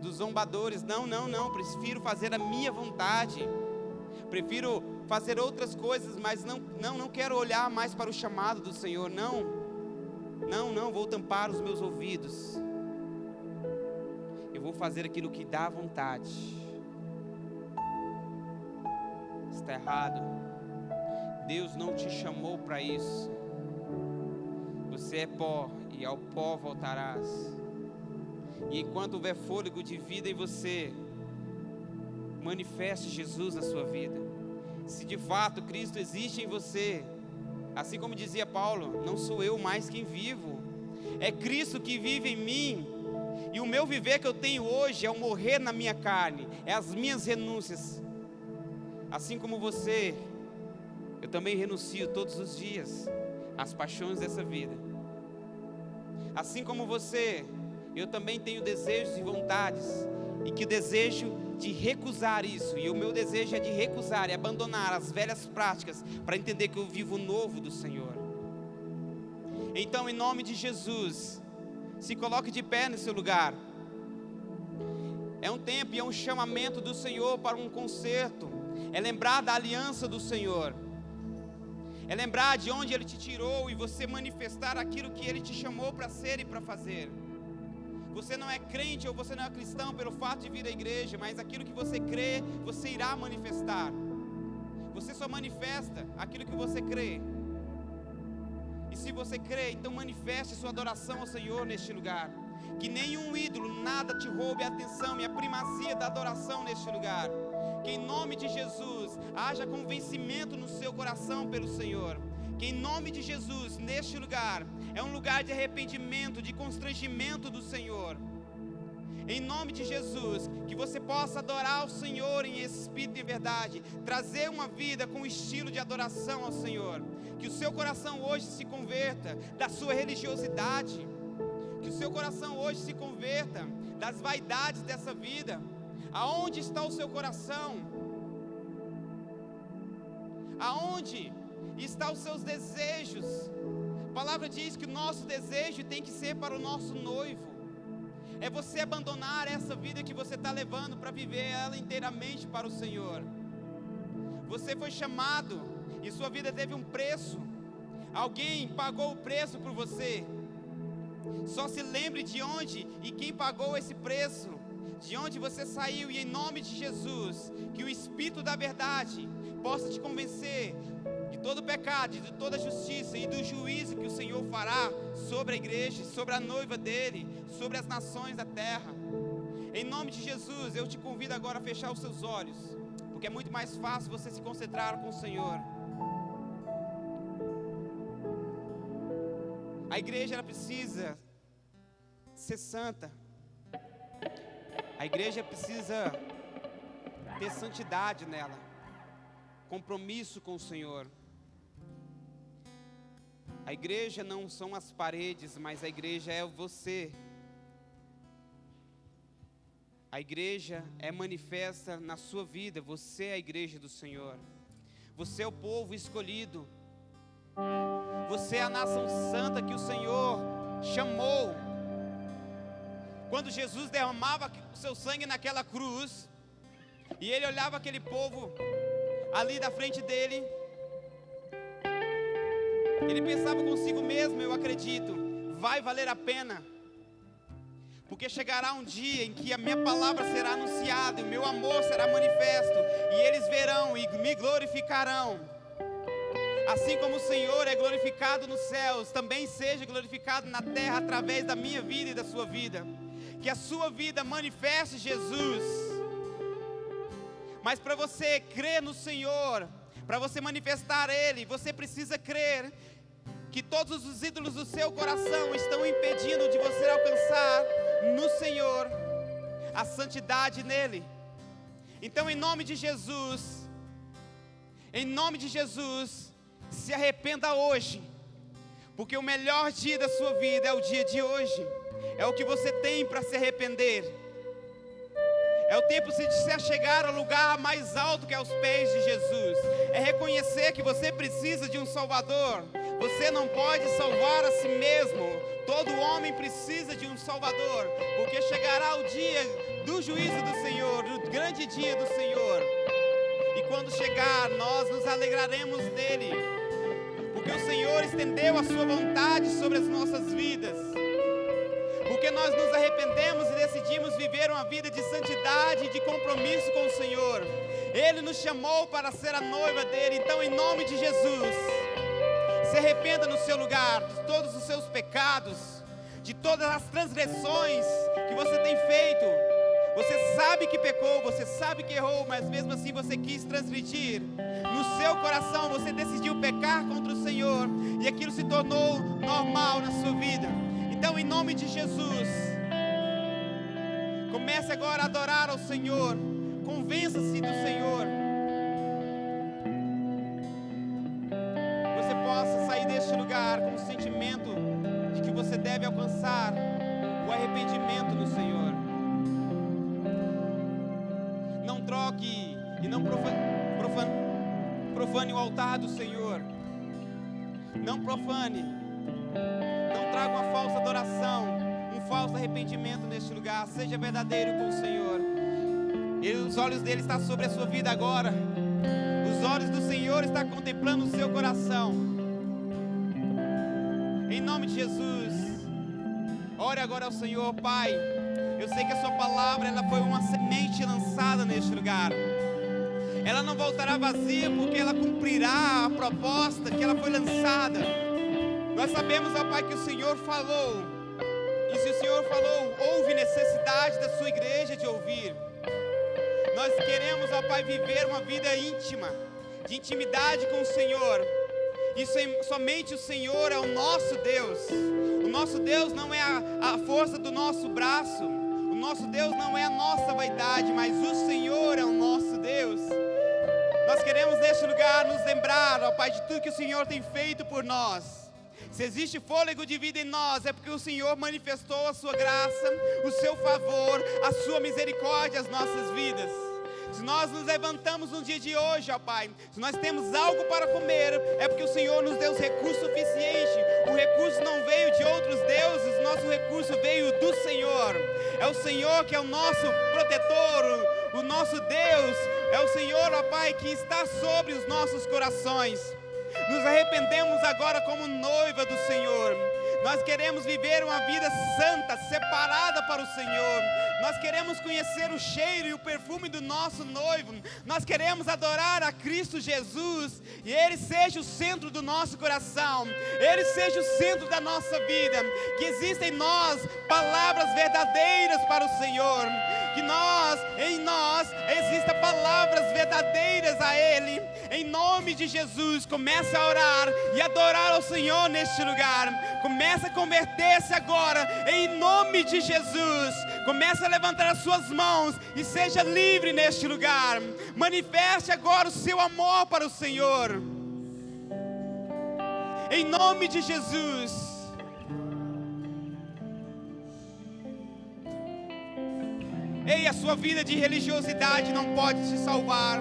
dos zombadores. Não, não, não. Prefiro fazer a minha vontade. Prefiro fazer outras coisas, mas não, não, não quero olhar mais para o chamado do Senhor. Não, não, não. Vou tampar os meus ouvidos. Eu vou fazer aquilo que dá vontade está errado. Deus não te chamou para isso. Você é pó e ao pó voltarás. E enquanto houver fôlego de vida em você, manifeste Jesus na sua vida. Se de fato Cristo existe em você, assim como dizia Paulo, não sou eu mais quem vivo, é Cristo que vive em mim. E o meu viver que eu tenho hoje é o morrer na minha carne, é as minhas renúncias, Assim como você, eu também renuncio todos os dias às paixões dessa vida. Assim como você, eu também tenho desejos e vontades, e que desejo de recusar isso, e o meu desejo é de recusar e abandonar as velhas práticas para entender que eu vivo novo do Senhor. Então, em nome de Jesus, se coloque de pé no seu lugar. É um tempo e é um chamamento do Senhor para um concerto é lembrar da aliança do Senhor, é lembrar de onde Ele te tirou e você manifestar aquilo que Ele te chamou para ser e para fazer. Você não é crente ou você não é cristão pelo fato de vir à igreja, mas aquilo que você crê, você irá manifestar. Você só manifesta aquilo que você crê. E se você crê, então manifeste sua adoração ao Senhor neste lugar. Que nenhum ídolo, nada te roube a atenção e a primazia da adoração neste lugar que em nome de Jesus haja convencimento no seu coração pelo Senhor. Que em nome de Jesus, neste lugar, é um lugar de arrependimento, de constrangimento do Senhor. Em nome de Jesus, que você possa adorar o Senhor em espírito e verdade, trazer uma vida com estilo de adoração ao Senhor. Que o seu coração hoje se converta da sua religiosidade, que o seu coração hoje se converta das vaidades dessa vida Aonde está o seu coração? Aonde estão os seus desejos? A palavra diz que o nosso desejo tem que ser para o nosso noivo. É você abandonar essa vida que você está levando para viver ela inteiramente para o Senhor. Você foi chamado e sua vida teve um preço. Alguém pagou o preço por você. Só se lembre de onde e quem pagou esse preço de onde você saiu e em nome de Jesus, que o Espírito da verdade possa te convencer todo pecado, de toda justiça e do juízo que o Senhor fará sobre a igreja, sobre a noiva dele, sobre as nações da terra. Em nome de Jesus, eu te convido agora a fechar os seus olhos, porque é muito mais fácil você se concentrar com o Senhor. A igreja ela precisa ser santa. A igreja precisa ter santidade nela, compromisso com o Senhor. A igreja não são as paredes, mas a igreja é você. A igreja é manifesta na sua vida, você é a igreja do Senhor. Você é o povo escolhido. Você é a nação santa que o Senhor chamou quando Jesus derramava o seu sangue naquela cruz, e ele olhava aquele povo ali da frente dele, ele pensava consigo mesmo, eu acredito, vai valer a pena. Porque chegará um dia em que a minha palavra será anunciada, e o meu amor será manifesto, e eles verão e me glorificarão. Assim como o Senhor é glorificado nos céus, também seja glorificado na terra através da minha vida e da sua vida que a sua vida manifeste Jesus. Mas para você crer no Senhor, para você manifestar Ele, você precisa crer que todos os ídolos do seu coração estão impedindo de você alcançar no Senhor a santidade nele. Então, em nome de Jesus, em nome de Jesus, se arrependa hoje, porque o melhor dia da sua vida é o dia de hoje, é o que você tem para se arrepender. É o tempo de se chegar ao lugar mais alto que é aos pés de Jesus. É reconhecer que você precisa de um Salvador. Você não pode salvar a si mesmo. Todo homem precisa de um Salvador, porque chegará o dia do juízo do Senhor, do grande dia do Senhor. E quando chegar, nós nos alegraremos dele, porque o Senhor estendeu a sua vontade sobre as nossas vidas porque nós nos arrependemos e decidimos viver uma vida de santidade e de compromisso com o Senhor. Ele nos chamou para ser a noiva dele, então, em nome de Jesus, se arrependa no seu lugar de todos os seus pecados, de todas as transgressões que você tem feito. Você sabe que pecou, você sabe que errou, mas mesmo assim você quis transgredir. No seu coração você decidiu pecar contra o Senhor e aquilo se tornou normal na sua vida. Então, em nome de Jesus, comece agora a adorar ao Senhor. Convença-se do Senhor. Você possa sair deste lugar com o sentimento de que você deve alcançar o arrependimento no Senhor. Não troque e não profane, profane, profane o altar do Senhor. Não profane traga uma falsa adoração, um falso arrependimento neste lugar. Seja verdadeiro com o Senhor. E os olhos dele estão sobre a sua vida agora. Os olhos do Senhor estão contemplando o seu coração. Em nome de Jesus. Ore agora ao Senhor, Pai. Eu sei que a sua palavra ela foi uma semente lançada neste lugar. Ela não voltará vazia porque ela cumprirá a proposta que ela foi lançada. Nós sabemos, ó Pai, que o Senhor falou. E se o Senhor falou, houve necessidade da sua igreja de ouvir. Nós queremos, ó Pai, viver uma vida íntima, de intimidade com o Senhor. E somente o Senhor é o nosso Deus. O nosso Deus não é a, a força do nosso braço. O nosso Deus não é a nossa vaidade, mas o Senhor é o nosso Deus. Nós queremos neste lugar nos lembrar, ó Pai, de tudo que o Senhor tem feito por nós. Se existe fôlego de vida em nós, é porque o Senhor manifestou a sua graça, o seu favor, a sua misericórdia às nossas vidas. Se nós nos levantamos no dia de hoje, ó Pai, se nós temos algo para comer, é porque o Senhor nos deu os recursos suficientes. O recurso não veio de outros deuses, nosso recurso veio do Senhor. É o Senhor que é o nosso protetor, o nosso Deus. É o Senhor, ó Pai, que está sobre os nossos corações. Nos arrependemos agora como noiva do Senhor. Nós queremos viver uma vida santa, separada para o Senhor. Nós queremos conhecer o cheiro e o perfume do nosso noivo. Nós queremos adorar a Cristo Jesus e Ele seja o centro do nosso coração. Ele seja o centro da nossa vida. Que existem em nós palavras verdadeiras para o Senhor. Que nós, em nós, existam palavras verdadeiras a Ele. Em nome de Jesus, comece a orar e adorar ao Senhor neste lugar. Comece a converter-se agora, em nome de Jesus. Comece a levantar as suas mãos e seja livre neste lugar. Manifeste agora o seu amor para o Senhor. Em nome de Jesus. Ei, a sua vida de religiosidade não pode te salvar.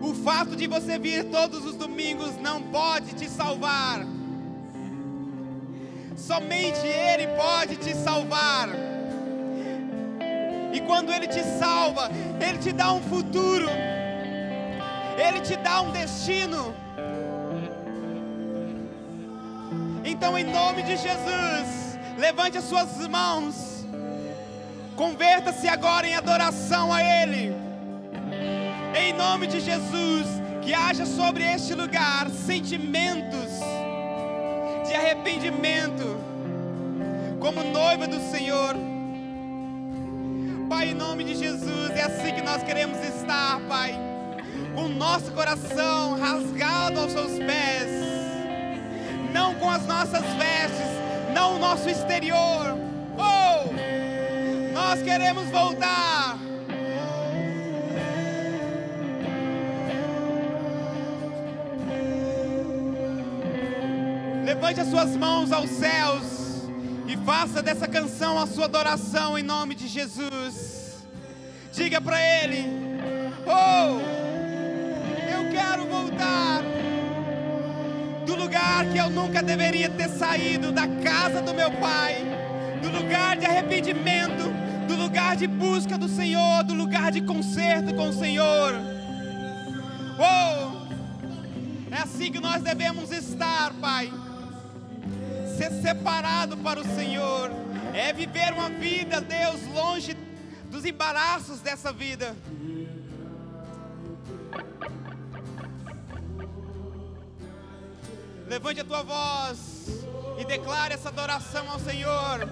O fato de você vir todos os domingos não pode te salvar. Somente Ele pode te salvar. E quando Ele te salva, Ele te dá um futuro, Ele te dá um destino. Então, em nome de Jesus, levante as suas mãos, converta-se agora em adoração a Ele. Em nome de Jesus, que haja sobre este lugar sentimentos de arrependimento, como noiva do Senhor. Pai, em nome de Jesus, é assim que nós queremos estar, Pai. com nosso coração rasgado aos seus pés, não com as nossas vestes, não o nosso exterior. Nós queremos voltar. Levante as suas mãos aos céus e faça dessa canção a sua adoração em nome de Jesus. Diga para Ele: Oh, eu quero voltar do lugar que eu nunca deveria ter saído, da casa do meu Pai, do lugar de arrependimento, do lugar de busca do Senhor, do lugar de conserto com o Senhor. Oh, é assim que nós devemos estar, Pai ser separado para o Senhor, é viver uma vida, Deus, longe dos embaraços dessa vida. Levante a tua voz e declare essa adoração ao Senhor.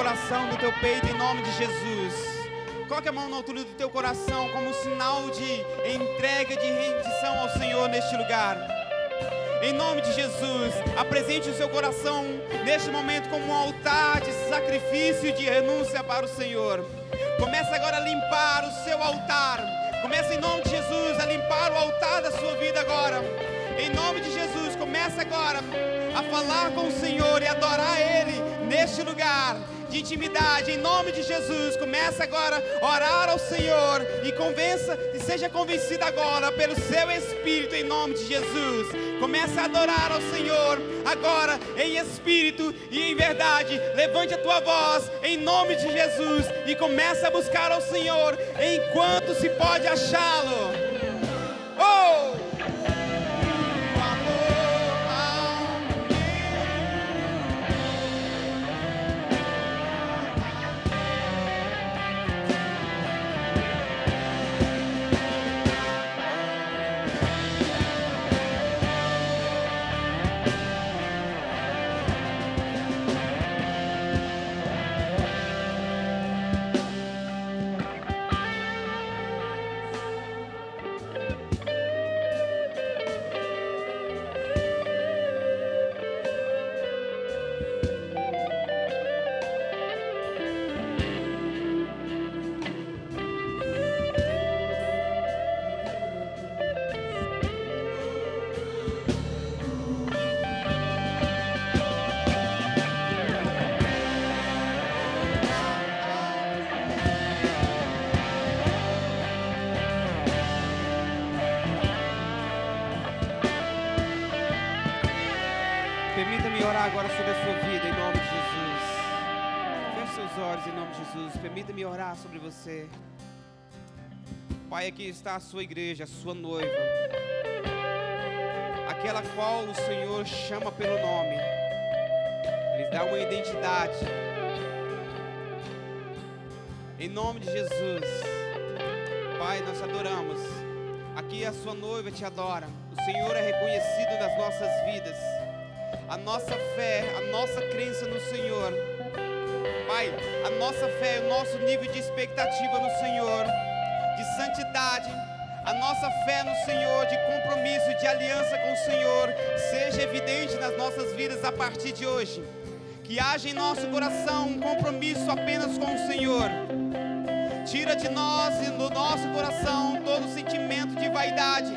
Coração, do teu peito, em nome de Jesus. Coloque a mão na altura do teu coração como sinal de entrega, de rendição ao Senhor neste lugar. Em nome de Jesus, apresente o seu coração neste momento como um altar de sacrifício, de renúncia para o Senhor. Comece agora a limpar o seu altar. Comece em nome de Jesus a limpar o altar da sua vida agora. Em nome de Jesus, comece agora a falar com o Senhor e adorar Ele neste lugar de intimidade, em nome de Jesus. Começa agora a orar ao Senhor e convença e seja convencido agora pelo seu Espírito, em nome de Jesus. Começa a adorar ao Senhor agora em espírito e em verdade. Levante a tua voz em nome de Jesus e começa a buscar ao Senhor enquanto se pode achá-lo. Pai, aqui está a sua igreja, a sua noiva. Aquela qual o Senhor chama pelo nome. Ele dá uma identidade. Em nome de Jesus. Pai, nós adoramos. Aqui a sua noiva te adora. O Senhor é reconhecido nas nossas vidas a nossa fé, a nossa crença no Senhor. Pai, a nossa fé, o nosso nível de expectativa no Senhor, de santidade, a nossa fé no Senhor, de compromisso, de aliança com o Senhor, seja evidente nas nossas vidas a partir de hoje. Que haja em nosso coração um compromisso apenas com o Senhor. Tira de nós e do nosso coração todo sentimento de vaidade,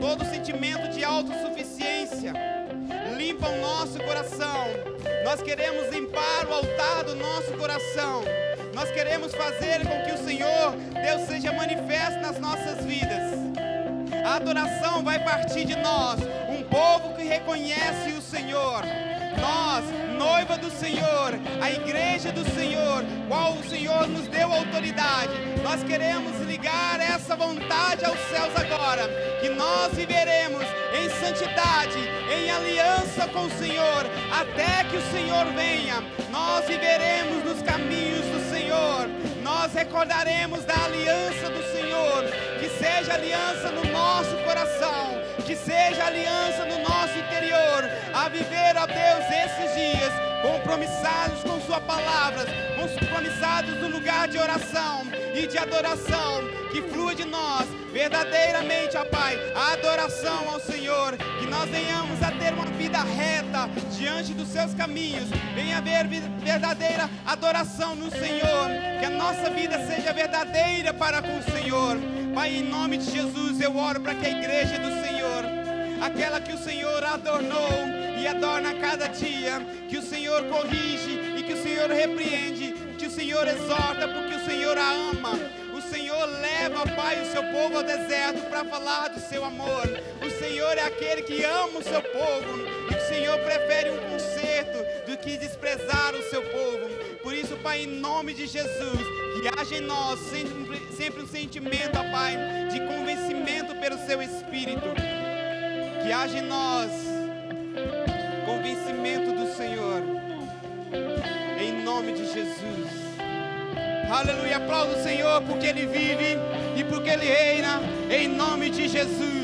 todo sentimento de autossuficiência limpa o nosso coração. Nós queremos limpar o altar do nosso coração. Nós queremos fazer com que o Senhor, Deus, seja manifesto nas nossas vidas. A adoração vai partir de nós, um povo que reconhece o Senhor. Nós, noiva do Senhor, a igreja do Senhor, qual o Senhor nos deu autoridade, nós queremos ligar essa vontade aos céus agora, que nós viveremos em santidade, em aliança com o Senhor, até que o Senhor venha. Nós viveremos nos caminhos nós recordaremos da aliança do Senhor, que seja aliança no nosso coração, que seja aliança no nosso interior, a viver, ó Deus, esses dias compromissados com Sua palavra, compromissados no lugar de oração e de adoração, que flua de nós verdadeiramente, ó Pai, a adoração ao Senhor, que nós venhamos a ter uma vida reta diante dos Seus caminhos, venha haver verdadeira adoração no Senhor, que a nossa vida seja verdadeira para com o Senhor. Pai, em nome de Jesus, eu oro para que a igreja do Senhor, aquela que o Senhor adornou e adorna cada dia, que o Senhor corrige e que o Senhor repreende, que o Senhor exorta, porque o Senhor a ama. O Senhor leva, Pai, o seu povo ao deserto para falar do seu amor. O Senhor é aquele que ama o seu povo e o Senhor prefere um conserto do que desprezar o seu povo. Por isso, Pai, em nome de Jesus, que haja em nós sempre, sempre um sentimento, ó Pai, de convencimento pelo seu Espírito. Que haja em nós convencimento do Senhor. Em nome de Jesus. Aleluia. Aplauda o Senhor porque Ele vive e porque Ele reina. Em nome de Jesus.